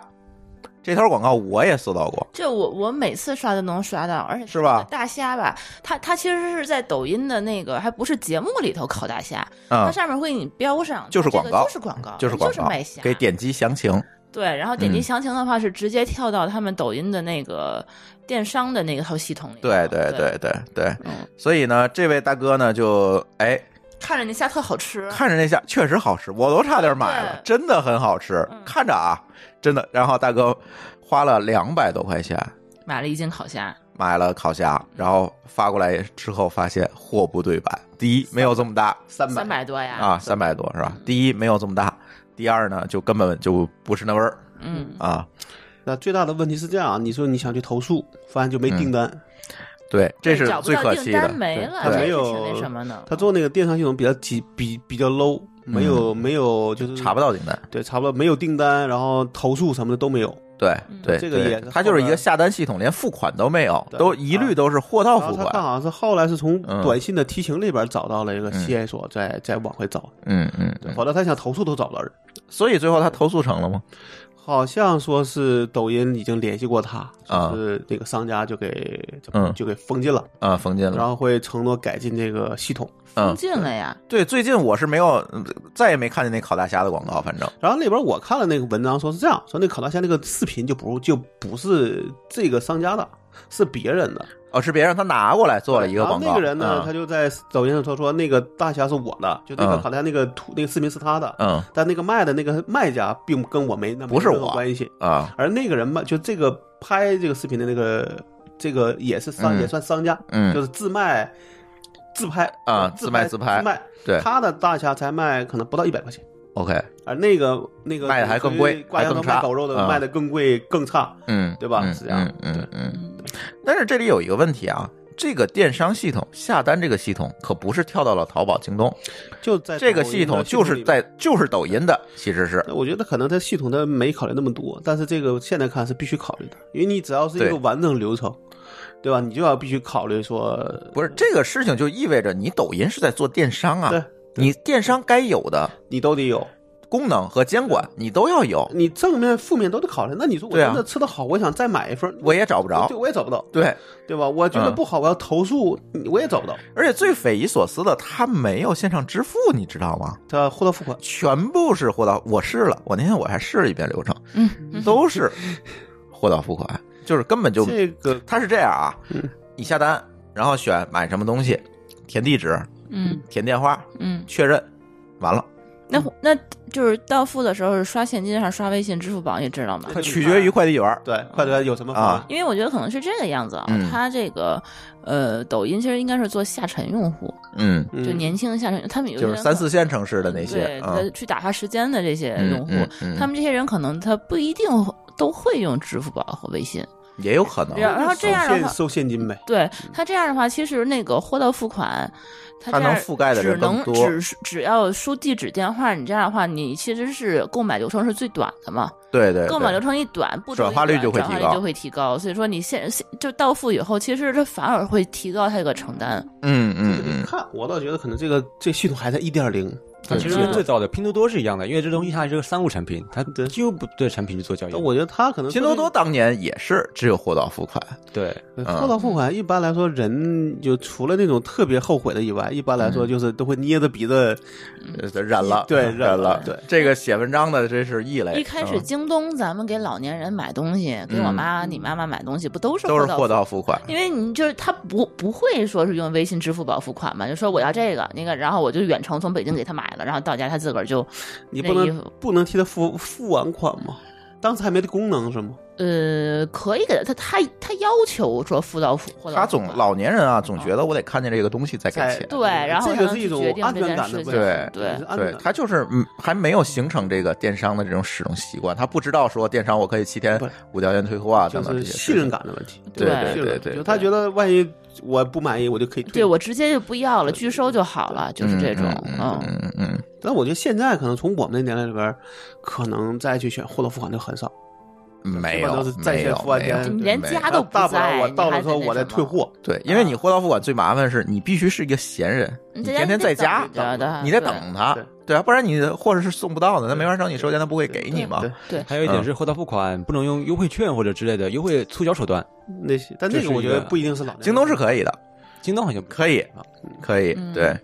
这条广告我也搜到过，就我我每次刷都能刷到，而且是吧？大虾吧，它它其实是在抖音的那个，还不是节目里头烤大虾，它上面会给你标上，就是广告，就是广告，就是广告，卖虾，给点击详情。对，然后点击详情的话是直接跳到他们抖音的那个电商的那套系统里。对对对对对，所以呢，这位大哥呢就哎。看着那虾特好吃，看着那虾确实好吃，我都差点买了，真的很好吃。看着啊，真的。然后大哥花了两百多块钱买了一斤烤虾，买了烤虾，然后发过来之后发现货不对版。第一，没有这么大，三三百多呀啊，三百多是吧？第一没有这么大，第二呢就根本就不是那味儿。嗯啊，那最大的问题是这样，你说你想去投诉，发现就没订单。对，这是最可惜的。没了，他没有那什么呢？他做那个电商系统比较比比比较 low，没有没有就是查不到订单。对，查不到没有订单，然后投诉什么的都没有。对对，这个也它就是一个下单系统，连付款都没有，都一律都是货到付款。他好像是后来是从短信的提醒里边找到了一个线索，再再往回找。嗯嗯，否则他想投诉都找不到人。所以最后他投诉成了吗？好像说是抖音已经联系过他，就是那个商家就给嗯就给封禁了啊封禁了，然后会承诺改进这个系统。封禁了呀？对，最近我是没有再也没看见那烤大虾的广告，反正。然后那边我看了那个文章，说是这样说，那烤大虾那个视频就不就不是这个商家的，是别人的。哦，是别人他拿过来做了一个广告。那个人呢，他就在抖音上说说那个大侠是我的，就那个烤大虾那个图那个视频是他的。嗯。但那个卖的那个卖家并跟我没那不是我关系啊。而那个人嘛就这个拍这个视频的那个这个也是商也算商家，嗯，就是自卖。自拍啊，自卖自拍，自卖。对，他的大虾才卖可能不到一百块钱。OK，而那个那个卖的还更贵，挂羊头卖狗肉的卖的更贵更差。嗯，对吧？是这样。嗯嗯嗯。但是这里有一个问题啊，这个电商系统下单这个系统可不是跳到了淘宝、京东，就在这个系统就是在就是抖音的，其实是。我觉得可能它系统它没考虑那么多，但是这个现在看是必须考虑的，因为你只要是一个完整流程。对吧？你就要必须考虑说，不是这个事情就意味着你抖音是在做电商啊。对，你电商该有的你都得有功能和监管，你都要有。你正面、负面都得考虑。那你说我真的吃的好，我想再买一份，我也找不着，对，我也找不到。对，对吧？我觉得不好，我要投诉，我也找不到。而且最匪夷所思的，他没有线上支付，你知道吗？他货到付款，全部是货到。我试了，我那天我还试了一遍流程，嗯，都是货到付款，就是根本就这个，他是这样啊。你下单，然后选买什么东西，填地址，嗯，填电话，嗯，确认，完了。那那就是到付的时候是刷现金还是刷微信、支付宝？你知道吗？取决于快递员。对，快递员有什么啊？因为我觉得可能是这个样子啊。他这个呃，抖音其实应该是做下沉用户，嗯，就年轻的下沉，他们有就是三四线城市的那些，对，去打发时间的这些用户，他们这些人可能他不一定都会用支付宝和微信。也有可能，然后这样的话收现金呗。对他这样的话，其实那个货到付款，他能覆盖的只能只只要输地址电话，你这样的话，你其实是购买流程是最短的嘛？对对，购买流程一短，不转化率就会提高，就会提高。所以说你现现就到付以后，其实这反而会提高它这个承担。嗯嗯嗯，看我倒觉得可能这个这系统还在一点零。它其实跟最早的拼多多是一样的，因为这东西它是个三无产品，它就不对产品去做交易。我觉得它可能拼多多当年也是只有货到付款。对，货到付款一般来说，人就除了那种特别后悔的以外，一般来说就是都会捏着鼻子忍了，对，忍了。对，这个写文章的这是异类。一开始京东咱们给老年人买东西，给我妈、你妈妈买东西，不都是都是货到付款？因为你就是他不不会说是用微信、支付宝付款嘛，就说我要这个那个，然后我就远程从北京给他买了，然后到家他自个儿。就你不能不能替他付付完款吗？当时还没这功能是吗？呃，可以给他，他他他要求说付到付，他总老年人啊，总觉得我得看见这个东西再给钱。对，然后这个是一种安全感的问题。对对对，他就是嗯，还没有形成这个电商的这种使用习惯，他不知道说电商我可以七天无条件退货啊等等这些信任感的问题。对对对对，就他觉得万一我不满意，我就可以退。对我直接就不要了，拒收就好了，就是这种。嗯嗯嗯。但我觉得现在可能从我们的年代里边，可能再去选货到付款就很少。没有，都是在线付完钱，连家都不在。我到了之后，我再退货。对，因为你货到付款最麻烦的是，你必须是一个闲人，你天天在家，你得等他，对啊，不然你货是送不到的，他没法找你收钱，他不会给你嘛。对，还有一点是货到付款不能用优惠券或者之类的优惠促销手段。那些，但那个我觉得不一定是老。京东是可以的，京东好像可以，可以，对。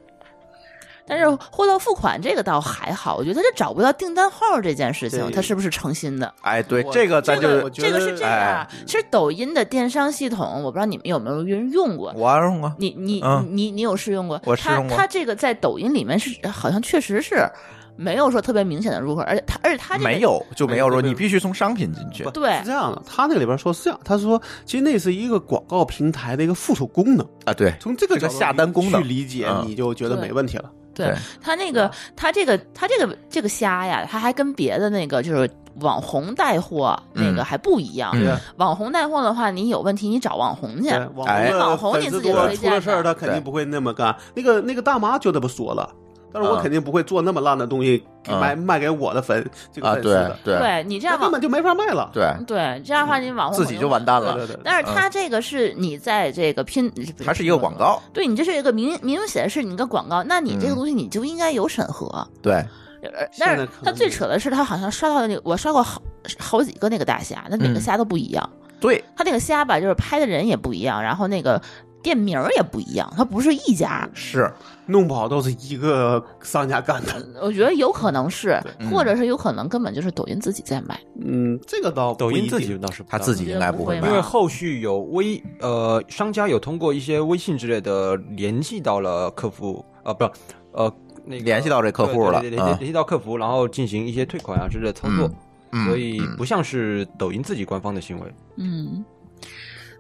但是货到付款这个倒还好，我觉得他这找不到订单号这件事情，他是不是诚心的？哎，对，这个咱就这个是这样。其实抖音的电商系统，我不知道你们有没有人用过。我用过。你你你你有试用过？我试用过。它这个在抖音里面是好像确实是没有说特别明显的入口，而且他而且它没有就没有说你必须从商品进去。对，是这样的。他那里边说是这样，他说其实那是一个广告平台的一个附属功能啊。对，从这个下单功能去理解，你就觉得没问题了。对他那个，他这个，他这个这个虾呀，他还跟别的那个就是网红带货那个还不一样。网红带货的话，你有问题你找网红去，网红你自己推荐。出了事儿他肯定不会那么干。那个那个大妈就这么说了，但是我肯定不会做那么烂的东西卖卖给我的粉这个粉丝的。对对，你这样根本就没法卖了。对对，这样的话你网红自己就完蛋了。对对对。但是他这个是你在这个拼，它是一个广告。对你这是一个明明显的是你个广告，那你这个东西你就应该有审核。对。但是他最扯的是，他好像刷到那个，我刷过好好几个那个大虾，那每个虾都不一样。对他那个虾吧，就是拍的人也不一样，然后那个店名也不一样，它不是一家。是弄不好都是一个商家干的。我觉得有可能是，或者是有可能根本就是抖音自己在卖。嗯，这个倒抖音自己倒是他自己应该不会，因为后续有微呃商家有通过一些微信之类的联系到了客服，呃不呃那。联系到这客户了，联联系到客服，然后进行一些退款啊之类的操作，所以不像是抖音自己官方的行为。嗯，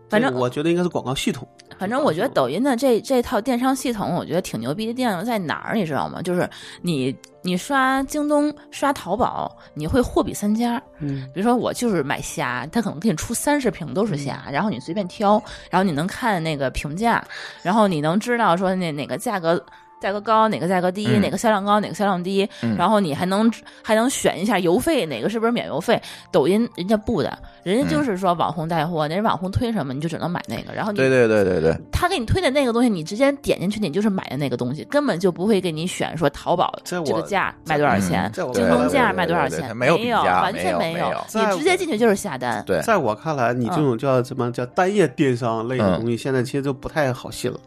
反正我觉得应该是广告系统。反正我觉得抖音的这这套电商系统，我觉得挺牛逼的地方在哪儿，你知道吗？就是你你刷京东、刷淘宝，你会货比三家。嗯，比如说我就是买虾，他可能给你出三十瓶都是虾，然后你随便挑，然后你能看那个评价，然后你能知道说那哪个价格。价格高哪个价格低，哪个销量高哪个销量低，然后你还能还能选一下邮费哪个是不是免邮费？抖音人家不的，人家就是说网红带货，人家网红推什么你就只能买那个，然后对对对对对，他给你推的那个东西，你直接点进去，你就是买的那个东西，根本就不会给你选说淘宝这个价卖多少钱，京东价卖多少钱，没有完全没有，你直接进去就是下单。对，在我看来，你这种叫什么叫单页电商类的东西，现在其实就不太好信了。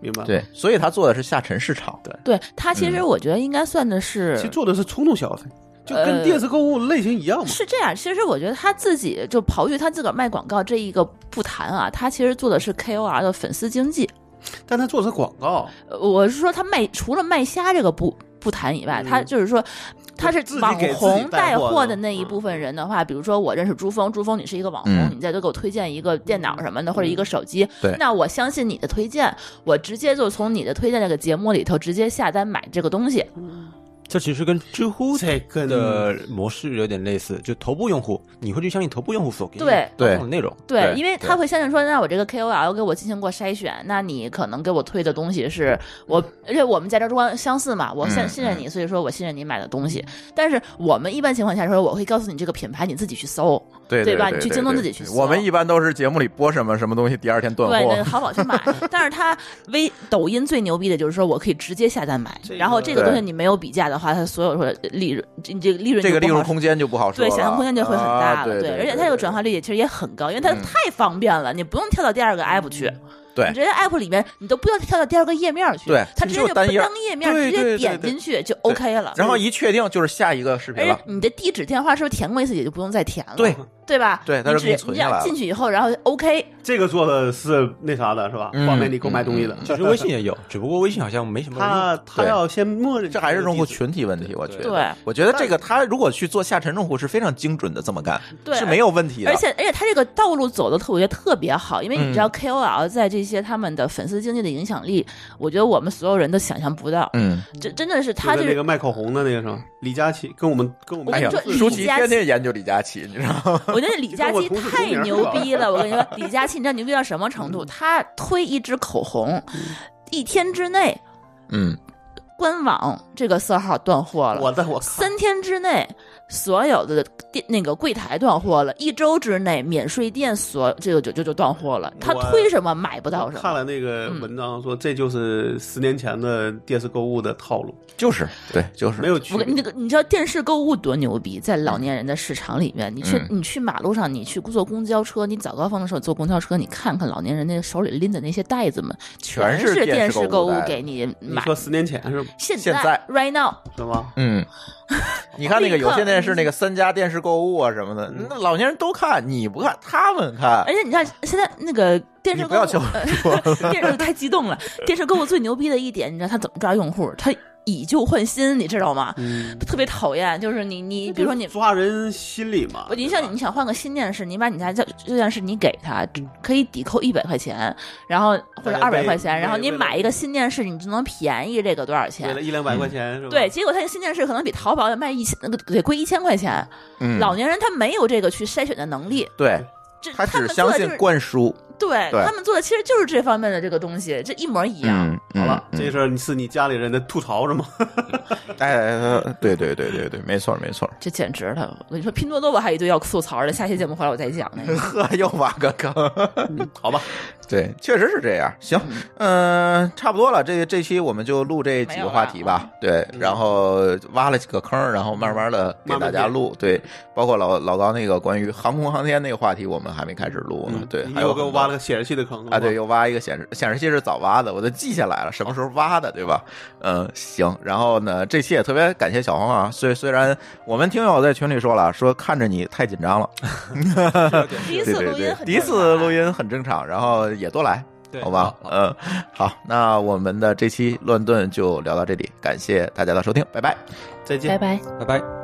明白对，所以他做的是下沉市场。对，对他其实我觉得应该算的是，其实做的是冲动消费，就跟电视购物类型一样嘛。是这样，其实我觉得他自己就刨去他自个儿卖广告这一个不谈啊，他其实做的是 KOL 的粉丝经济。但他做的是广告，我是说他卖除了卖虾这个不不谈以外，他就是说。他是网红带货的那一部分人的话，比如说我认识朱峰，朱峰你是一个网红，你再多给我推荐一个电脑什么的或者一个手机，那我相信你的推荐，我直接就从你的推荐那个节目里头直接下单买这个东西。这其实跟知乎的模式有点类似，就头部用户，你会去相信头部用户所给对。对的内容，对，因为他会相信说，那我这个 KOL 给我进行过筛选，那你可能给我推的东西是我，而且我们价值观相似嘛，我信信任你，所以说我信任你买的东西。但是我们一般情况下说，我会告诉你这个品牌，你自己去搜，对对吧？你去京东自己去搜。我们一般都是节目里播什么什么东西，第二天断货，对，淘宝去买。但是它微抖音最牛逼的就是说我可以直接下单买，然后这个东西你没有比价的话，它所有说。利润，你这个利润，这个利润空间就不好说，对，想象空间就会很大了，对，而且它这个转化率也其实也很高，因为它太方便了，你不用跳到第二个 app 去。对，直接 app 里面你都不用跳到第二个页面去，对，它直接就单页面直接点进去就 OK 了。然后一确定就是下一个视频了。你的地址电话是不是填过一次也就不用再填了？对，对吧？对，它是给你存下来进去以后，然后 OK。这个做的是那啥的是吧？方便你购买东西的。其实微信也有，只不过微信好像没什么。他他要先默认，这还是用户群体问题，我觉得。对，我觉得这个他如果去做下沉用户是非常精准的这么干，是没有问题的。而且而且他这个道路走的特别特别好，因为你知道 KOL 在这些他们的粉。丝经济的影响力，我觉得我们所有人都想象不到。嗯，这真的是他这个那个卖口红的那个什么？李佳琦跟我们跟我们哎呀，舒淇天天研究李佳琦，你知道吗？我觉得李佳琦太牛逼了。我跟你说，李佳琦你知道牛逼到什么程度？他推一支口红，一天之内，嗯，官网这个色号断货了。我的我三天之内。所有的店那个柜台断货了，一周之内免税店所这个就就就断货了。他推什么买不到什么。看了那个文章说，这就是十年前的电视购物的套路，就是对，就是没有区别。那个你知道电视购物多牛逼，在老年人的市场里面，你去你去马路上，你去坐公交车，你早高峰的时候坐公交车，你看看老年人那手里拎的那些袋子们，全是电视购物给你买。你说十年前是吗？现在 right now 是吗？嗯。你看那个 有线电视，那个三家电视购物啊什么的，那老年人都看，你不看，他们看。而且你看现在那个电视，不要求 电视太激动了。电视购物最牛逼的一点，你知道他怎么抓用户？他。以旧换新，你知道吗？特别讨厌，就是你你，比如说你抓人心理嘛。你想你想换个新电视，你把你家旧旧电视你给他，可以抵扣一百块钱，然后或者二百块钱，然后你买一个新电视，你就能便宜这个多少钱？一两百块钱是吧？对，结果他这新电视可能比淘宝要卖一千，那个得贵一千块钱。嗯，老年人他没有这个去筛选的能力。对。他只相信灌输，对他们做的其实就是这方面的这个东西，这一模一样。好了，这事儿是你家里人的吐槽是吗？哎，对对对对对，没错没错，这简直了！我跟你说，拼多多我还一堆要吐槽的，下期节目回来我再讲。呵，又挖个坑，好吧？对，确实是这样。行，嗯，差不多了，这这期我们就录这几个话题吧。对，然后挖了几个坑，然后慢慢的给大家录。对，包括老老高那个关于航空航天那个话题，我们还没开始录呢。对，还有给我挖了个显示器的坑啊，对，又挖一个显示显示器是早挖的，我都记下来了，什么时候挖的，对吧？嗯，行。然后呢，这期也特别感谢小黄啊。虽虽然我们听友在群里说了，说看着你太紧张了，第一次录音，第一次录音很正常。然后也多来，好吧？嗯，好，那我们的这期乱炖就聊到这里，感谢大家的收听，拜拜，再见，拜拜，拜拜。